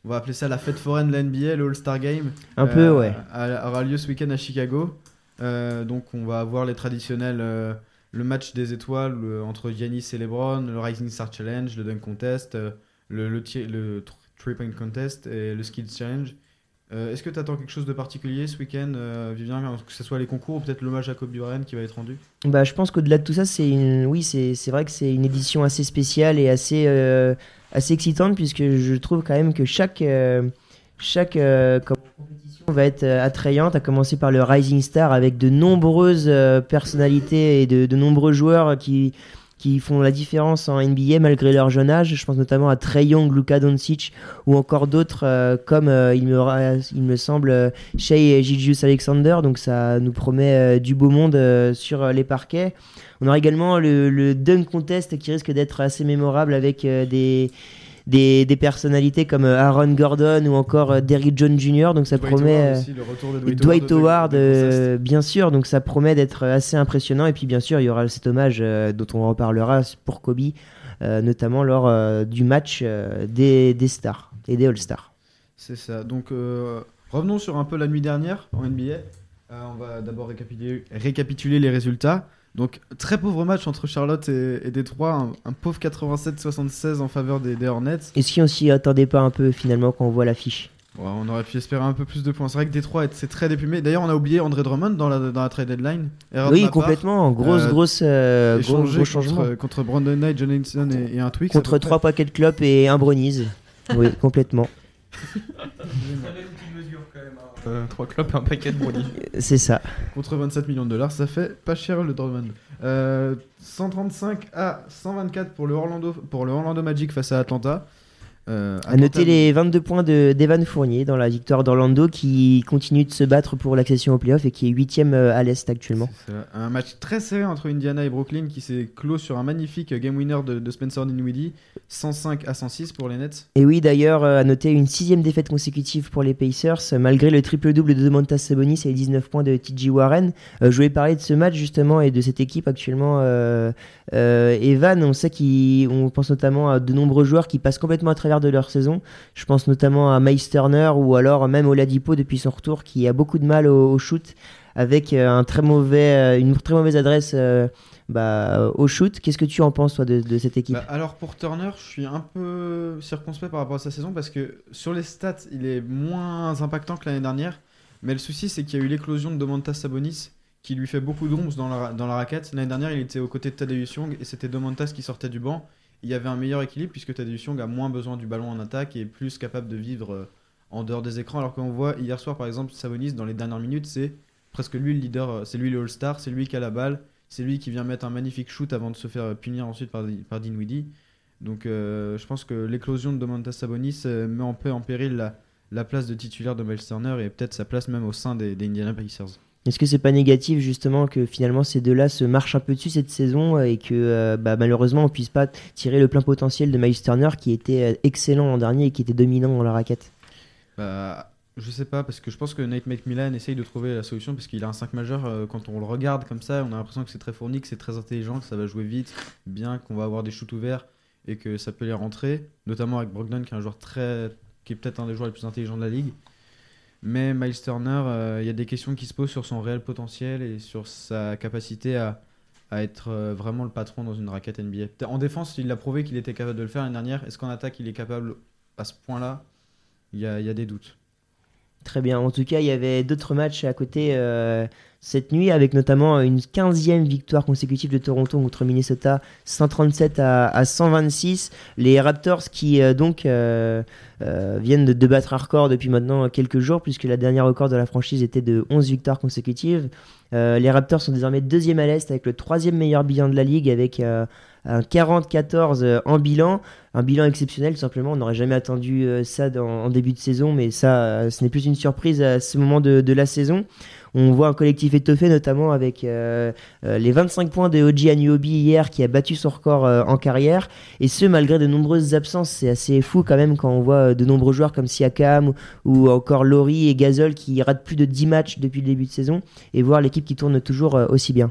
on va appeler ça la fête foraine de la NBA, le All-Star Game. Un peu, ouais. a- Aura lieu ce week-end à Chicago. Euh, donc, on va avoir les traditionnels. euh, le match des étoiles euh, entre Giannis et LeBron, le Rising Star Challenge, le Dunk Contest, euh, le, le, le Three Point Contest et le Skills Challenge. Euh, Est-ce que tu attends quelque chose de particulier ce week-end, euh, Vivien Que ce soit les concours ou peut-être l'hommage à Kobe Bryant qui va être rendu? Bah, je pense qu'au-delà de tout ça, c'est une... oui, c'est vrai que c'est une édition assez spéciale et assez, euh, assez excitante puisque je trouve quand même que chaque, euh, chaque com- compétition va être attrayante, à commencer par le Rising Star avec de nombreuses personnalités et de nombreux joueurs qui, qui font la différence en NBA malgré leur jeune âge. Je pense notamment à Trey Young, Luka Doncic ou encore d'autres euh, comme euh, il, me, semble euh, Shea et Gilgius Alexander. Donc ça nous promet du beau monde sur les parquets. On aura également le, le Contest qui risque d'être assez mémorable avec des, des, des personnalités comme euh, Aaron Gordon ou encore euh, Derrick Jones Jr. Donc ça Dwight promet... Howard euh, aussi, le retour de et Dwight, Dwight Howard, de- euh, bien sûr, donc ça promet d'être assez impressionnant. Et puis bien sûr, il y aura cet hommage euh, dont on reparlera pour Kobe, euh, notamment lors euh, du match euh, des, des stars et des All-Stars. C'est ça. Donc, euh, revenons sur un peu la nuit dernière en NBA. Euh, on va d'abord récapituler, récapituler les résultats. Donc, très pauvre match entre Charlotte et, et Détroit. Un, un pauvre 87-76 en faveur des, des Hornets. Est-ce qu'on s'y attendait pas un peu finalement quand on voit l'affiche? Ouais, on aurait pu espérer un peu plus de points. C'est vrai que Détroit c'est très déprimé. D'ailleurs, on a oublié André Drummond dans la, dans la trade deadline. Erreur de Oui, part. complètement. Grosse, Euh, grosse, euh, gros, gros changement. contre, contre Brandon Knight, John Henson et, et un Twix. Contre trois paquets de clopes et un brownies. oui, complètement. Euh, trois clopes et un paquet de brownies. C'est ça. Contre 27 millions de dollars, ça fait pas cher le Drummond. Euh, 135 à 124 pour le Orlando, pour le Orlando Magic face à Atlanta. Euh, À noter les 22 points de d'Evan Fournier dans la victoire d'Orlando qui continue de se battre pour l'accession au playoff et qui est 8ème à l'Est actuellement. Un match très serré entre Indiana et Brooklyn qui s'est clos sur un magnifique game winner de, de Spencer Dinwiddie, 105 à 106 pour les Nets. Et oui, d'ailleurs, euh, à noter une sixième défaite consécutive pour les Pacers, euh, malgré le triple-double de Domantas Sabonis et les 19 points de TJ Warren. Euh, je voulais parler de ce match justement et de cette équipe actuellement. Euh, euh, Evan, on sait qu'on pense notamment à de nombreux joueurs qui passent complètement à travers de leur saison. Je pense notamment à Miles Turner ou alors même Oladipo depuis son retour qui a beaucoup de mal au, shoot avec euh, un très mauvais, euh, une très mauvaise adresse euh, bah, au shoot. Qu'est-ce que tu en penses toi de, cette équipe? Bah, alors pour Turner, je suis un peu circonspect par rapport à sa saison parce que sur les stats, il est moins impactant que l'année dernière. Mais le souci, c'est qu'il y a eu l'éclosion de Domantas Sabonis qui lui fait beaucoup d'ombres dans la, dans la raquette. L'année dernière, il était aux côtés de Tadeusz Young et c'était Domantas qui sortait du banc. Il y avait un meilleur équilibre puisque Tadeusz Young a moins besoin du ballon en attaque et est plus capable de vivre euh, en dehors des écrans. Alors qu'on voit hier soir, par exemple, Sabonis, dans les dernières minutes, c'est presque lui le leader, euh, c'est lui le All-Star, c'est lui qui a la balle, c'est lui qui vient mettre un magnifique shoot avant de se faire punir ensuite par, par Dinwiddie. Donc euh, je pense que l'éclosion de Domantas Sabonis met un peu en péril la, la place de titulaire de Miles Turner et peut-être sa place même au sein des, des Indiana Pacers. Est-ce que c'est pas négatif justement que finalement ces deux-là se marchent un peu dessus cette saison et que euh, bah, malheureusement on puisse pas tirer le plein potentiel de Miles Turner qui était euh, excellent l'an dernier et qui était dominant dans la raquette? Bah, je sais pas, parce que je pense que Nate McMillan essaye de trouver la solution, parce qu'il a un 5 majeur. euh, quand on le regarde comme ça, on a l'impression que c'est très fourni, que c'est très intelligent, que ça va jouer vite, bien, qu'on va avoir des shoots ouverts et que ça peut les rentrer, notamment avec Brogdon, qui est un joueur très. qui est peut-être un des joueurs les plus intelligents de la ligue. Mais Miles Turner, euh, il y a des questions qui se posent sur son réel potentiel et sur sa capacité à, être euh, vraiment le patron dans une raquette NBA. En défense, il a prouvé qu'il était capable de le faire l'année dernière. Est-ce qu'en attaque, il est capable à ce point-là? Il y a des doutes. Très bien. En tout cas, il y avait d'autres matchs à côté euh, cette nuit, avec notamment une 15e victoire consécutive de Toronto contre Minnesota, 137 à, à 126. Les Raptors qui euh, donc euh, viennent de, de battre un record depuis maintenant quelques jours, puisque la dernière record de la franchise était de 11 victoires consécutives. Les Raptors sont désormais deuxième à l'Est avec le troisième meilleur bilan de la ligue, avec un 40-14 en bilan. Un bilan exceptionnel, tout simplement. On n'aurait jamais attendu euh, ça en début de saison, mais ça, euh, ce n'est plus une surprise à ce moment de, la saison. On voit un collectif étoffé, notamment avec euh, euh, les 25 points de Oji Anuobi hier, qui a battu son record euh, en carrière, et ce, malgré de nombreuses absences. C'est assez fou quand même quand on voit euh, de nombreux joueurs comme Siakam ou, encore Laurie et Gasol qui ratent plus de 10 matchs depuis le début de saison, et voir l'équipe qui tourne toujours euh, aussi bien.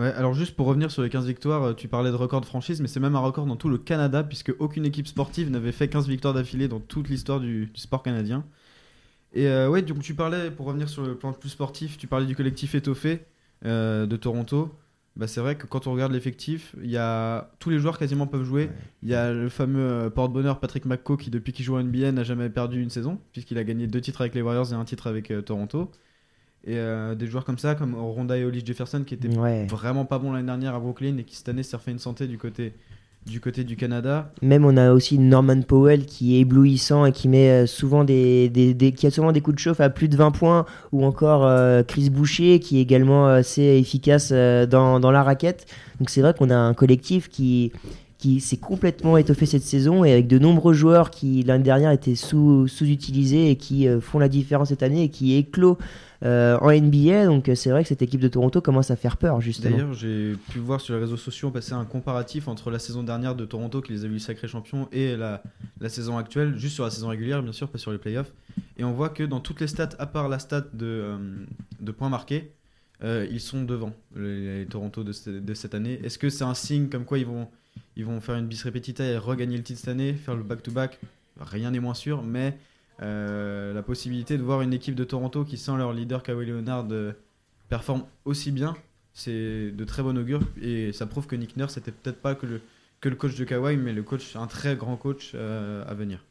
Ouais, alors juste pour revenir sur les 15 victoires, euh, tu parlais de record de franchise, mais c'est même un record dans tout le Canada, puisque aucune équipe sportive n'avait fait 15 victoires d'affilée dans toute l'histoire du, du sport canadien. Et euh, ouais, donc tu parlais, pour revenir sur le plan plus sportif, tu parlais du collectif étoffé euh, de Toronto. Bah, c'est vrai que quand on regarde l'effectif, il y a tous les joueurs quasiment peuvent jouer. Il y a le fameux euh, porte-bonheur Patrick McCaw qui depuis qu'il joue en NBA n'a jamais perdu une saison, puisqu'il a gagné deux titres avec les Warriors et un titre avec euh, Toronto. Et euh, des joueurs comme ça, comme Ronda et Oli Jefferson, qui étaient Ouais. vraiment pas bons l'année dernière à Brooklyn et qui cette année s'est refait une santé du côté du côté du Canada. Même on a aussi Norman Powell qui est éblouissant et qui met euh, souvent des, des- des- qui a souvent des coups de chauffe à plus de 20 points ou encore euh, Chris Boucher qui est également assez efficace euh, dans, dans la raquette. Donc c'est vrai qu'on a un collectif qui qui s'est complètement étoffé cette saison et avec de nombreux joueurs qui l'année dernière étaient sous, sous-utilisés et qui euh, font la différence cette année et qui éclos euh, en NBA. Donc euh, c'est vrai que cette équipe de Toronto commence à faire peur justement. D'ailleurs, j'ai pu voir sur les réseaux sociaux passer un comparatif entre la saison dernière de Toronto, qui les a vus sacrés champions, et la, la saison actuelle, juste sur la saison régulière, bien sûr, pas sur les playoffs. Et on voit que dans toutes les stats, à part la stat de, de points marqués, ils sont devant les, les Toronto de, de cette année. Est-ce que c'est un signe comme quoi ils vont, ils vont faire une bis repetita et regagner le titre cette année, faire le back-to-back Rien n'est moins sûr, mais euh, la possibilité de voir une équipe de Toronto qui, sans leur leader Kawhi Leonard, euh, performe aussi bien, c'est de très bon augure. Et ça prouve que Nick Nurse, c'était peut-être pas que le, que le coach de Kawhi, mais le coach, un très grand coach euh, à venir.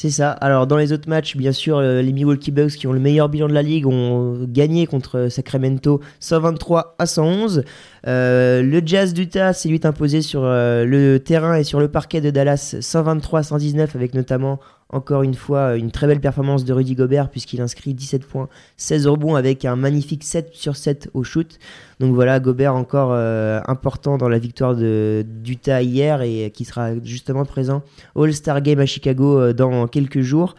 C'est ça. Alors dans les autres matchs, bien sûr, euh, les Milwaukee Bucks qui ont le meilleur bilan de la ligue ont gagné contre Sacramento 123 à 111. Euh, le Jazz d'Utah s'est lui imposé sur euh, le terrain et sur le parquet de Dallas 123 à 119 avec notamment encore une fois une très belle performance de Rudy Gobert puisqu'il inscrit 17 points, 16 rebonds avec un magnifique 7 sur 7 au shoot. Donc voilà, Gobert encore euh, important dans la victoire d'Utah hier et qui sera justement présent au All-Star Game à Chicago euh, dans quelques jours.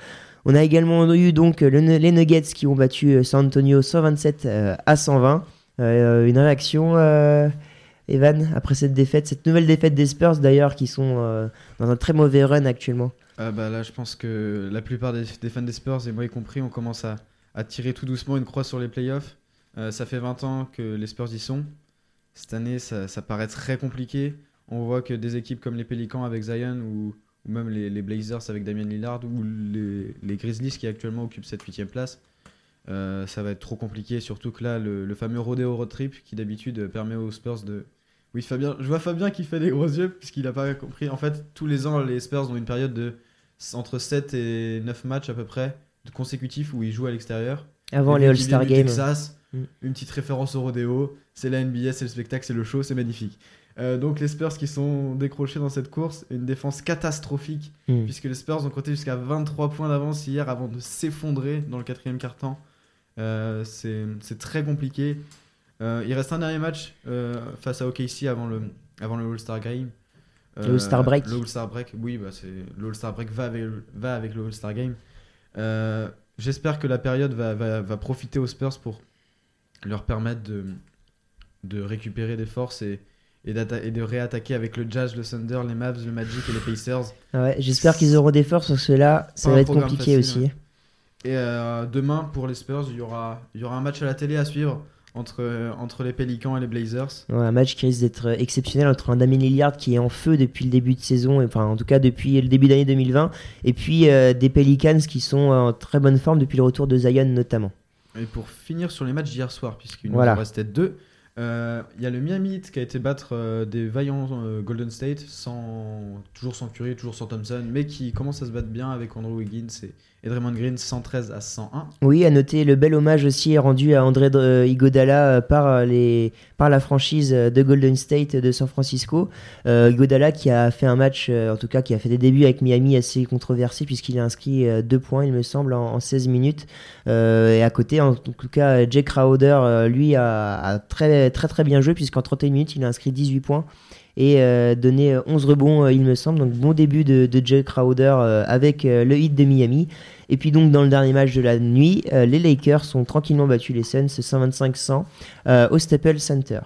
On a également eu donc le- les Nuggets qui ont battu euh, San Antonio 127 euh, à 120. Euh, une réaction, euh, Evan, après cette défaite, cette nouvelle défaite des Spurs d'ailleurs qui sont euh, dans un très mauvais run actuellement. Ah bah là, je pense que la plupart des, fans des Spurs, et moi y compris, on commence à, tirer tout doucement une croix sur les playoffs. Euh, ça fait 20 ans que les Spurs y sont. Cette année, ça, paraît très compliqué. On voit que des équipes comme les Pelicans avec Zion ou, même les, Blazers avec Damian Lillard ou les, les Grizzlies qui actuellement occupent cette 8 place, euh, ça va être trop compliqué. Surtout que là, le, le fameux rodeo road trip qui d'habitude permet aux Spurs de. Oui, Fabien, je vois Fabien qui fait des gros yeux puisqu'il n'a pas compris. En fait, tous les ans, les Spurs ont une période de entre 7 et 9 matchs à peu près de consécutifs où ils jouent à l'extérieur. Avant les All-Star Games. Texas, Mm. une petite référence au rodéo, c'est la NBA, c'est le spectacle, c'est le show, c'est magnifique. Euh, donc les Spurs qui sont décrochés dans cette course, une défense catastrophique, Mm. puisque les Spurs ont compté jusqu'à 23 points d'avance hier avant de s'effondrer dans le quatrième quart-temps. Euh, c'est très compliqué. Euh, il reste un dernier match euh, face à OKC avant le, avant le All-Star Game. Le All-Star Break. Le All-Star Break, oui, bah le All-Star Break va avec, va avec le All-Star Game. J'espère que la période va, va, va profiter aux Spurs pour leur permettre de, de récupérer des forces et, et, de réattaquer avec le Jazz, le Thunder, les Mavs, le Magic et les Pacers. Ah ouais, J'espère qu'ils auront des forces parce que là, ça Pas va être compliqué facile, aussi. Et euh, demain, pour les Spurs, il y aura, il y aura un match à la télé à suivre entre, entre les Pelicans et les Blazers. Ouais, un match qui risque d'être euh, exceptionnel entre un Damien Lillard qui est en feu depuis le début de saison, et- enfin en tout cas depuis le début d'année 2020, et puis euh, des Pelicans qui sont en très bonne forme depuis le retour de Zion notamment. Et pour finir sur les matchs d'hier soir, puisqu'il Voilà. nous en restait deux, euh, il y a le Miami Heat qui a été battre euh, des vaillants euh, Golden State, sans, toujours sans Curry, toujours sans Thompson, mais qui commence à se battre bien avec Andrew Wiggins et, et Draymond Green 113 à 101. Oui, à noter le bel hommage aussi rendu à André euh, Iguodala euh, par, euh, les, par la franchise de Golden State de San Francisco. Euh, qui a fait un match, en tout cas qui a fait des débuts avec Miami assez controversé puisqu'il a inscrit deux points, il me semble, en, en 16 minutes. Et à côté, en tout cas, Jake Crowder, lui, a, très, très très bien joué puisqu'en 31 minutes, il a inscrit 18 points et donné euh, 11 rebonds, il me semble. Donc bon début de, de Jake Crowder avec le hit de Miami. Et puis donc dans le dernier match de la nuit, euh, les Lakers ont tranquillement battu les Suns 125-100 euh, au Staples Center.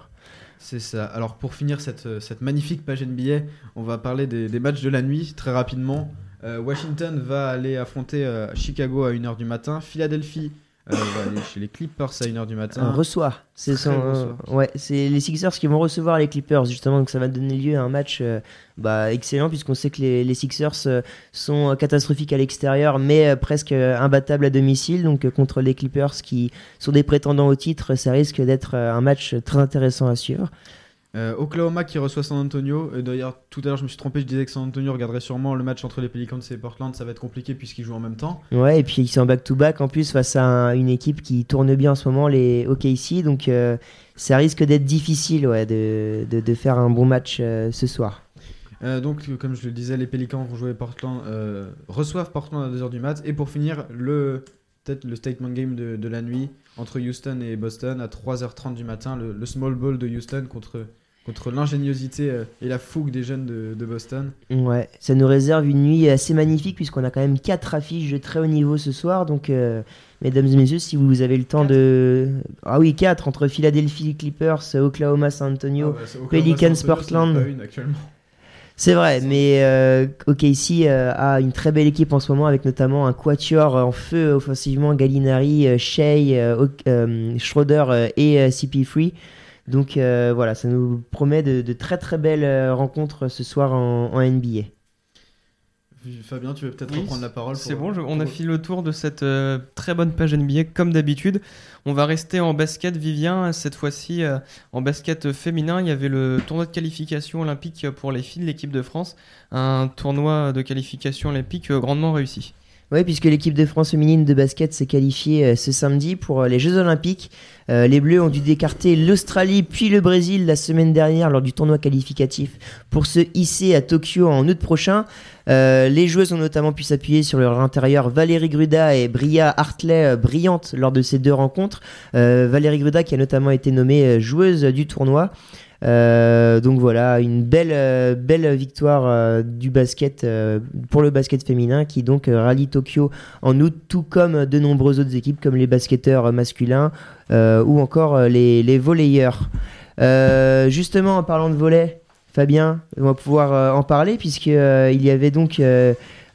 C'est ça. Alors pour finir cette, euh, magnifique page NBA, on va parler des, matchs de la nuit très rapidement. Washington va aller affronter Chicago à 1h du matin. Philadelphie euh, va aller chez les Clippers à 1h du matin. Un reçoit. C'est son- ouais, les Sixers qui vont recevoir les Clippers justement, donc ça va donner lieu à un match euh, bah, excellent puisqu'on sait que les, les Sixers euh, sont euh, catastrophiques à l'extérieur, mais presque imbattables à domicile. Donc contre les Clippers qui sont des prétendants au titre, ça risque d'être un match très intéressant à suivre. Euh, Oklahoma qui reçoit San Antonio. Euh, D'ailleurs, tout à l'heure, je me suis trompé, je disais que San Antonio regarderait sûrement le match entre les Pelicans et Portland. Ça va être compliqué puisqu'ils jouent en même temps. Ouais, et puis ils sont en back-to-back en plus face à un- une équipe qui tourne bien en ce moment, les OKC. Donc euh, ça risque d'être difficile ouais, de, de, de faire un bon match ce soir. Donc, comme je le disais, les Pelicans vont jouer Portland, reçoivent Portland à 2h du mat. Et pour finir, le peut-être le statement game de, de la nuit entre Houston et Boston à 3h30 du matin. Le, le small ball de Houston contre, contre l'ingéniosité euh, et la fougue des jeunes de, de Boston. Ouais, ça nous réserve une nuit assez magnifique puisqu'on a quand même quatre affiches de très haut niveau ce soir. Donc, euh, mesdames et messieurs, si vous avez le temps de. Ah oui, quatre entre Philadelphie Clippers, Oklahoma San Antonio. Ah ouais, Oklahoma, Pelicans, San Antonio, c'est Portland. actuellement. C'est vrai, mais euh, OKC euh, a une très belle équipe en ce moment avec notamment un quatuor en feu offensivement, Gallinari, Shea, euh, euh, Schroeder et euh, CP3. Donc euh, voilà, ça nous promet de, de très très belles euh, rencontres ce soir en, en NBA. Fabien, tu veux peut-être Oui, reprendre la parole pour- C'est bon, je- on a fait le tour de cette euh, très bonne page NBA comme d'habitude. On va rester en basket, Vivien. Cette fois-ci, euh, en basket féminin, il y avait le tournoi de qualification olympique pour les filles de l'équipe de France. Un tournoi de qualification olympique grandement réussi. Oui, puisque l'équipe de France féminine de basket s'est qualifiée euh, ce samedi pour euh, les Jeux Olympiques. Euh, les Bleus ont dû décarter l'Australie puis le Brésil la semaine dernière lors du tournoi qualificatif pour se hisser à Tokyo en août prochain. Les joueuses ont notamment pu s'appuyer sur leur intérieur Valérie Gruda et Bria Hartley, brillantes lors de ces deux rencontres. Valérie Gruda qui a notamment été nommée joueuse du tournoi. Euh, donc voilà, une belle, euh, belle victoire euh, du basket pour le basket féminin qui donc rallie Tokyo en août, tout comme de nombreuses autres équipes comme les basketteurs masculins ou encore les, les volleyeurs. Justement, en parlant de volley, Fabien, on va pouvoir en parler puisque il y avait donc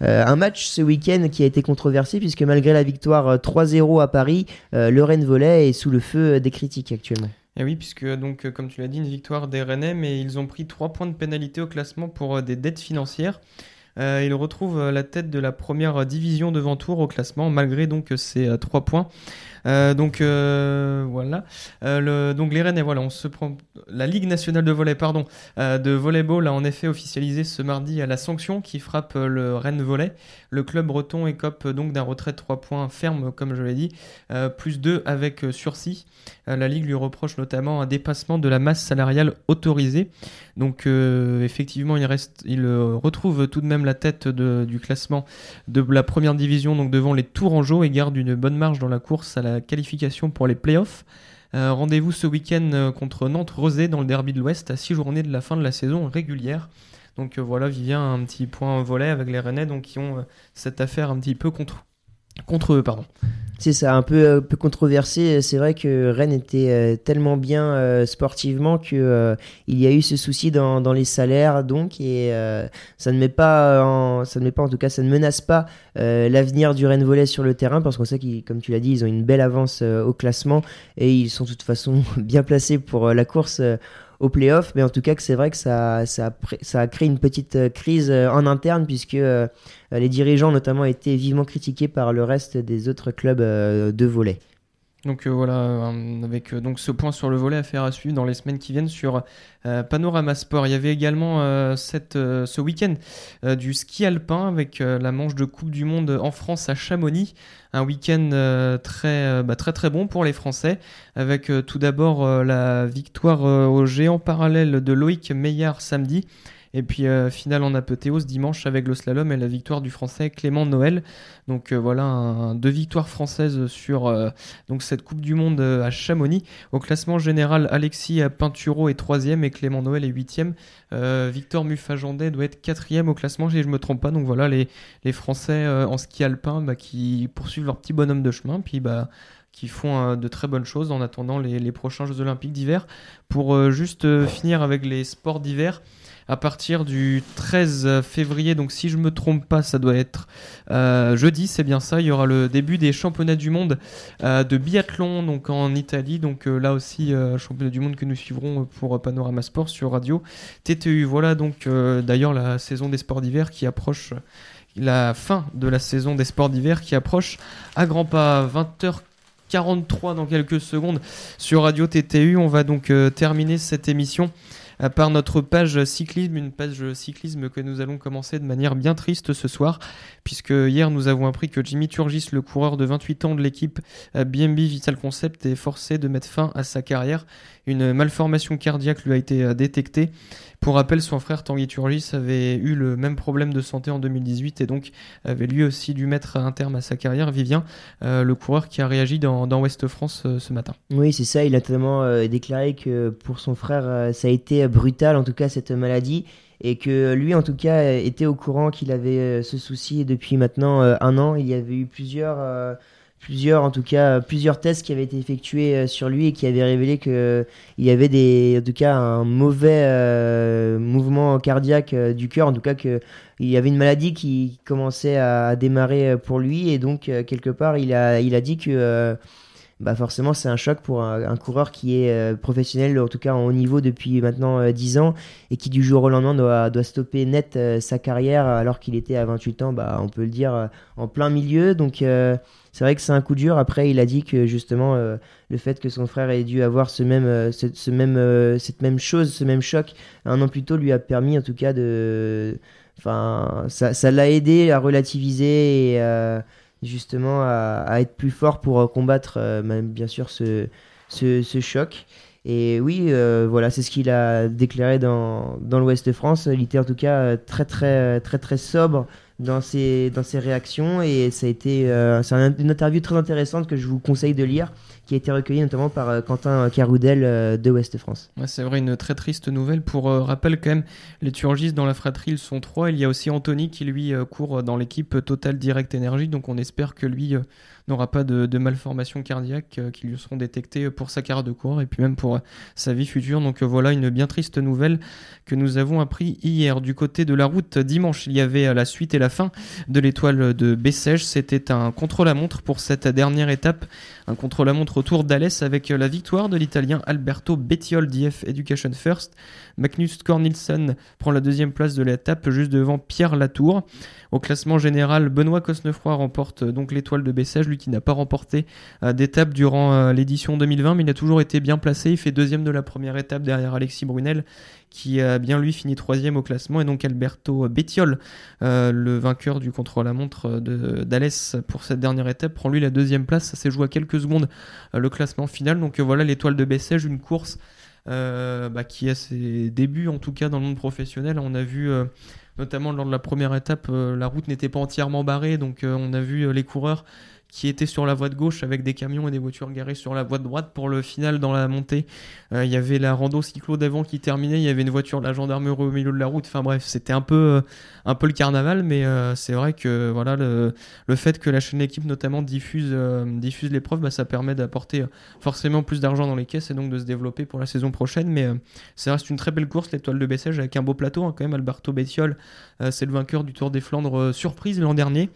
un match ce week-end qui a été controversé puisque malgré la victoire euh, 3-0 à Paris, euh, le Rennes Volley est sous le feu des critiques actuellement. Et oui, puisque donc, euh, comme tu l'as dit, une victoire des Rennais, mais ils ont pris 3 points de pénalité au classement pour euh, des dettes financières. Euh, ils retrouvent la tête de la première division devant Tours au classement, malgré donc ces 3 points. Euh, donc euh, voilà. Euh, donc les Rennais, voilà, on se prend. La Ligue nationale de volley, pardon, de volleyball a en effet officialisé ce mardi à la sanction qui frappe le Rennes Volley. Le club breton écope donc d'un retrait de 3 points ferme, comme je l'ai dit, plus 2 avec sursis. La Ligue lui reproche notamment un dépassement de la masse salariale autorisée. Donc effectivement, il, reste, il retrouve tout de même la tête du classement de la première division, donc devant les Tourangeaux, et garde une bonne marge dans la course à la qualification pour les playoffs. Euh, Rendez-vous ce week-end euh, contre Nantes-Rosé dans le derby de l'Ouest à 6 journées de la fin de la saison régulière. Donc euh, voilà, Vivien, un petit point volet avec les Rennais donc, qui ont cette affaire un petit peu contre, contre eux. Pardon. C'est ça, un peu, euh, peu controversé. C'est vrai que Rennes était euh, tellement bien euh, sportivement que il y a eu ce souci dans, dans les salaires, donc et ça ne met pas, en, ça ne met pas en tout cas, ça ne menace pas l'avenir du Rennes Volley sur le terrain parce qu'on sait qu'ils, comme tu l'as dit, ils ont une belle avance au classement et ils sont de toute façon bien placés pour la course. Euh, au playoff, mais en tout cas que c'est vrai que ça, a, créé une petite euh, crise euh, en interne puisque euh, les dirigeants notamment étaient vivement critiqués par le reste des autres clubs de volley. Donc euh, voilà, euh, avec euh, ce point sur le volet à faire à suivre dans les semaines qui viennent sur Panorama Sport. Il y avait également ce week-end du ski alpin avec la manche de Coupe du Monde en France à Chamonix. Un week-end très, bah, très très bon pour les Français, avec tout d'abord la victoire au géant parallèle de Loïc Meillard samedi. Et puis euh, finale en apothéose dimanche avec le slalom et la victoire du français Clément Noël. Donc euh, voilà deux victoires françaises sur euh, donc cette Coupe du Monde à Chamonix. Au classement général, Alexis Pinturo est troisième et Clément Noël est huitième. Victor Muffajandet doit être quatrième au classement si je me trompe pas. Donc voilà les, les Français en ski alpin bah, qui poursuivent leur petit bonhomme de chemin. Puis bah qui font de très bonnes choses en attendant les, prochains Jeux Olympiques d'hiver. Pour juste finir avec les sports d'hiver, à partir du 13 février, donc si je me trompe pas, ça doit être euh, jeudi, c'est bien ça, il y aura le début des championnats du monde euh, de biathlon donc en Italie. Donc euh, là aussi, championnat du monde que nous suivrons pour Panorama Sport sur radio TTU. Voilà donc d'ailleurs la saison des sports d'hiver qui approche, la fin de la saison des sports d'hiver qui approche à grands pas, 20h. 43 dans quelques secondes sur Radio TTU. On va donc terminer cette émission euh, par notre page cyclisme, une page cyclisme que nous allons commencer de manière bien triste ce soir, puisque hier nous avons appris que Jimmy Turgis, le coureur de 28 ans de l'équipe BMB Vital Concept, est forcé de mettre fin à sa carrière. Une malformation cardiaque lui a été euh, détectée. Pour rappel, son frère Tanguy Turgis avait eu le même problème de santé en 2018 et donc avait lui aussi dû mettre un terme à sa carrière. Vivien, euh, le coureur qui a réagi dans, Ouest France euh, ce matin. Oui, c'est ça. Il a tellement déclaré que pour son frère, ça a été brutal, en tout cas, cette maladie. Et que lui, en tout cas, était au courant qu'il avait ce souci depuis maintenant un an. Il y avait eu plusieurs, plusieurs, en tout cas, plusieurs tests qui avaient été effectués euh, sur lui et qui avaient révélé que il y avait des, en tout cas, un mauvais euh, mouvement cardiaque euh, du cœur. En tout cas, que il y avait une maladie qui commençait à, démarrer pour lui. Et donc, quelque part, il a, il a dit que bah forcément c'est un choc pour un, coureur qui est professionnel, en tout cas en haut niveau depuis maintenant euh, 10 ans, et qui du jour au lendemain doit, stopper net sa carrière alors qu'il était à 28 ans, bah, on peut le dire, en plein milieu. Donc c'est vrai que c'est un coup dur. Après, il a dit que justement euh, le fait que son frère ait dû avoir ce même, euh, ce, même, euh, cette même chose, ce même choc un an plus tôt lui a permis en tout cas de Enfin, ça l'a aidé à relativiser et euh, justement à, être plus fort pour combattre même bien sûr ce, choc. Et oui, voilà, c'est ce qu'il a déclaré dans, dans l'Ouest de France. Il était en tout cas très très très très sobre dans ses, dans ses réactions et ça a été euh, c'est un- une interview très intéressante que je vous conseille de lire qui a été recueillie notamment par euh, Quentin Caroudel euh, de Ouest France. C'est vrai, une très triste nouvelle. Pour rappel, quand même, les turgistes dans la fratrie, ils sont trois. Il y a aussi Anthony qui, lui, court dans l'équipe Total Direct Energy. Donc, on espère que lui n'aura pas de, malformations cardiaques euh, qui lui seront détectées pour sa carrière de coureur et puis même pour euh, sa vie future. Donc, euh, voilà une bien triste nouvelle que nous avons appris hier. Du côté de la route, dimanche, il y avait la suite et la fin de l'étoile de Bessèges. C'était un contre-la-montre pour cette dernière étape. Un contre-la-montre autour d'Alès avec la victoire de l'Italien Alberto Bettiol d'IF Education First. Magnus Cornelsen prend la deuxième place de l'étape juste devant Pierre Latour. Au classement général, Benoît Cosnefroy remporte donc l'étoile de Bessèges, qui n'a pas remporté euh, d'étape durant euh, l'édition 2020, mais il a toujours été bien placé. Il fait deuxième de la première étape derrière Alexis Brunel, qui a bien lui fini troisième au classement, et donc Alberto Bettiol, euh, le vainqueur du contre-la-montre euh, d'Alès pour cette dernière étape, prend lui la deuxième place. Ça s'est joué à quelques secondes euh, le classement final. Donc euh, voilà l'étoile de Bessèges, une course euh, bah, qui a ses débuts en tout cas dans le monde professionnel. On a vu euh, notamment lors de la première étape, euh, la route n'était pas entièrement barrée, donc euh, on a vu euh, les coureurs qui étaient sur la voie de gauche avec des camions et des voitures garées sur la voie de droite pour le final dans la montée. Euh, Il y avait la rando cyclo d'avant qui terminait, il y avait une voiture de la gendarmerie au milieu de la route. Enfin bref, c'était un peu, euh, un peu le carnaval, mais euh, c'est vrai que voilà le, le fait que la chaîne d'équipe notamment diffuse, diffuse l'épreuve, bah, ça permet d'apporter forcément plus d'argent dans les caisses et donc de se développer pour la saison prochaine. Mais ça reste une très belle course, l'étoile de Bessèges, avec un beau plateau hein, quand même. Alberto Bettiol, c'est le vainqueur du Tour des Flandres surprise l'an dernier.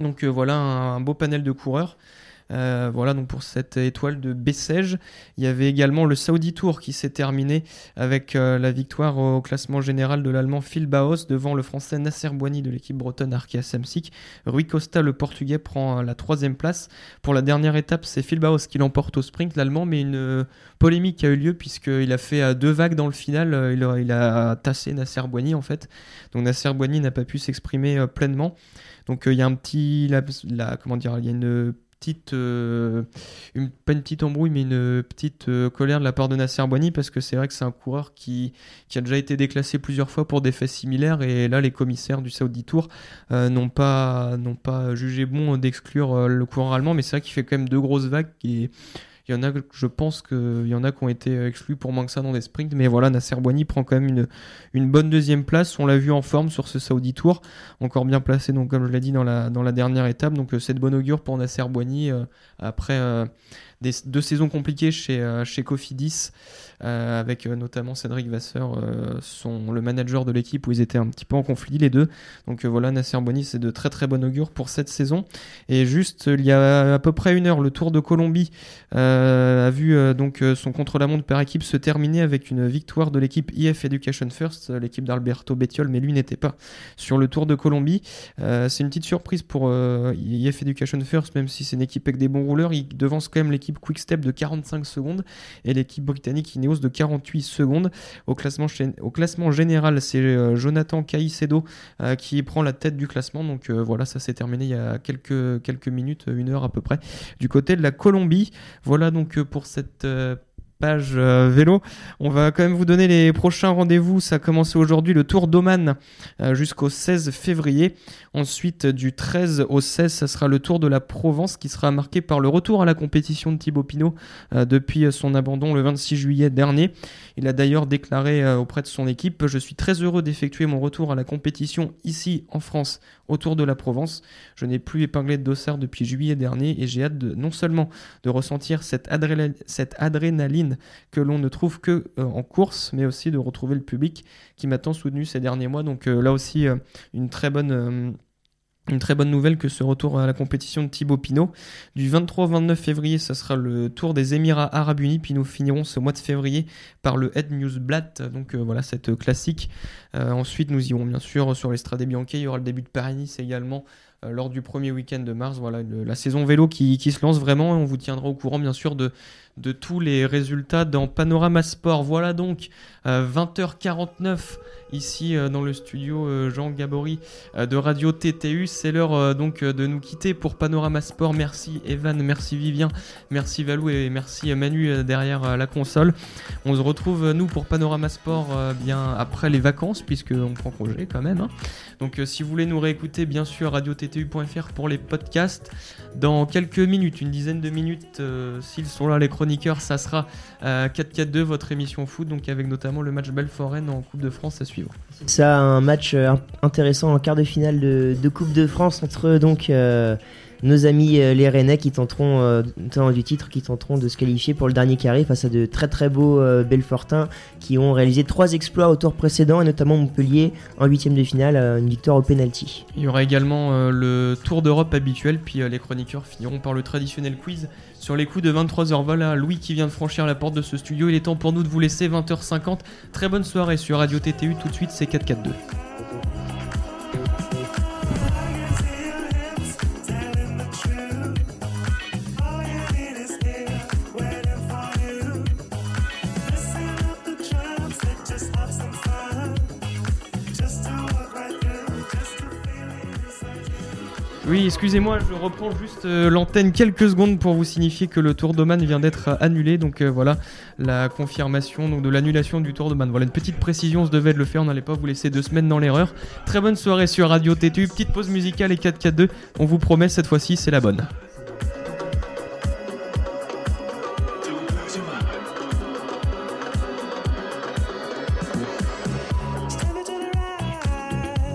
Donc euh, voilà un, un beau panel de coureurs. Euh, voilà donc pour cette étoile de Bessèges. Il y avait également le Saudi Tour qui s'est terminé avec euh, la victoire au classement général de l'allemand Phil Baos devant le français Nasser Boigny de l'équipe bretonne Arkea Samsic. Rui Costa, le portugais, prend euh, la troisième place. Pour la dernière étape, c'est Phil Baos qui l'emporte au sprint, l'allemand, mais une polémique a eu lieu puisqu'il a fait deux vagues dans le final. Il a, il a tassé Nasser Boigny en fait. Donc Nasser Boigny n'a pas pu s'exprimer pleinement. Donc il y a un petit, la- comment dire, il y a une petite, euh, pas une petite embrouille, mais une petite euh, colère de la part de Nasser Boigny parce que c'est vrai que c'est un coureur qui, qui a déjà été déclassé plusieurs fois pour des faits similaires et là les commissaires du Saudi Tour euh, n'ont pas, pas jugé bon d'exclure le coureur allemand, mais c'est vrai qu'il fait quand même deux grosses vagues et il y en a, je pense qu'il y en a qui ont été exclus pour moins que ça dans des sprints, mais voilà, Nasser Boigny prend quand même une, bonne deuxième place. On l'a vu en forme sur ce Saudi Tour, encore bien placé, donc comme je l'ai dit dans la, dernière étape. Donc euh, c'est de bon augure pour Nasser Boigny euh, après euh, deux saisons compliquées chez, euh, chez euh, avec euh, notamment Cédric Vasseur, euh, son, le manager de l'équipe, où ils étaient un petit peu en conflit les deux. Donc voilà, Nasser Boigny, c'est de très très bon augure pour cette saison. Et juste, il y a à peu près une heure, le Tour de Colombie a vu donc son contre-la-montre par équipe se terminer avec une victoire de l'équipe IF Education First, l'équipe d'Alberto Bettiol, mais lui n'était pas sur le Tour de Colombie. C'est une petite surprise pour IF Education First, même si c'est une équipe avec des bons rouleurs. Il devance quand même l'équipe Quick Step de 45 secondes et l'équipe britannique Ineos de 48 secondes. Au classement, au classement général, c'est euh, Jonathan Caicedo euh, qui prend la tête du classement. Donc euh, voilà, ça s'est terminé il y a quelques, quelques minutes, une heure à peu près, du côté de la Colombie. Voilà donc pour cette page euh, vélo. On va quand même vous donner les prochains rendez-vous. Ça a commencé aujourd'hui le Tour d'Oman euh, jusqu'au 16 février. Ensuite, du 13 au 16, ça sera le Tour de la Provence qui sera marqué par le retour à la compétition de Thibaut Pinot euh, depuis son abandon le 26 juillet dernier. Il a d'ailleurs déclaré auprès de son équipe Je suis très heureux d'effectuer mon retour à la compétition ici en France au Tour de la Provence. Je n'ai plus épinglé de dossard depuis juillet dernier et j'ai hâte non seulement de ressentir cette adrénaline que l'on ne trouve que euh, en course, mais aussi de retrouver le public qui m'a tant soutenu ces derniers mois. Donc euh, là aussi, euh, une très bonne. nouvelle que ce retour à la compétition de Thibaut Pinot. Du 23 au 29 février, ça sera le tour des Émirats Arabes Unis, puis nous finirons ce mois de février par le Head Newsblatt, donc euh, voilà cette classique. Ensuite, nous irons bien sûr sur l'Estrade Bianchi, il y aura le début de Paris-Nice également lors du premier week-end de mars. Voilà, la saison vélo qui, se lance vraiment on vous tiendra au courant bien sûr de, de tous les résultats dans Panorama Sport. Voilà donc euh, 20h49 ici euh, dans le studio euh, Jean Gabory euh, de Radio TTU. C'est l'heure euh, donc euh, de nous quitter pour Panorama Sport. Merci Evan, merci Vivien, merci Valou et merci euh, Manu euh, derrière euh, la console. On se retrouve euh, nous pour Panorama Sport euh, bien après les vacances puisque on prend congé quand même. hein. Donc euh, si vous voulez nous réécouter, bien sûr radiottu.fr pour les podcasts. Dans quelques minutes, une dizaine de minutes, euh, s'ils sont là les chroniqueurs, ça sera euh, 4-4-2 votre émission foot, donc avec notamment le match Belforen en Coupe de France à suivre. Ça, un match euh, int- intéressant en quart de finale de, de Coupe de France entre donc euh, nos amis euh, les Rennais qui tenteront, euh, du titre, qui tenteront de se qualifier pour le dernier carré face à de très très beaux euh, Belfortins qui ont réalisé trois exploits au tour précédent et notamment Montpellier en huitième de finale, euh, une victoire au penalty. Il y aura également euh, le Tour d'Europe habituel, puis euh, les chroniqueurs finiront par le traditionnel quiz sur les coups de 23h. Voilà, Louis qui vient de franchir la porte de ce studio. Il est temps pour nous de vous laisser 20h50. Très bonne soirée sur Radio TTU. Tout de suite, c'est 442. Oui, excusez-moi, je reprends juste euh, l'antenne quelques secondes pour vous signifier que le Tour d'Oman vient d'être euh, annulé. Donc euh, voilà, la confirmation donc, de l'annulation du Tour d'Oman. Voilà une petite précision, on se devait de le faire, on n'allait pas vous laisser deux semaines dans l'erreur. Très bonne soirée sur Radio TTU, petite pause musicale et 4-4-2. On vous promet cette fois-ci, c'est la bonne.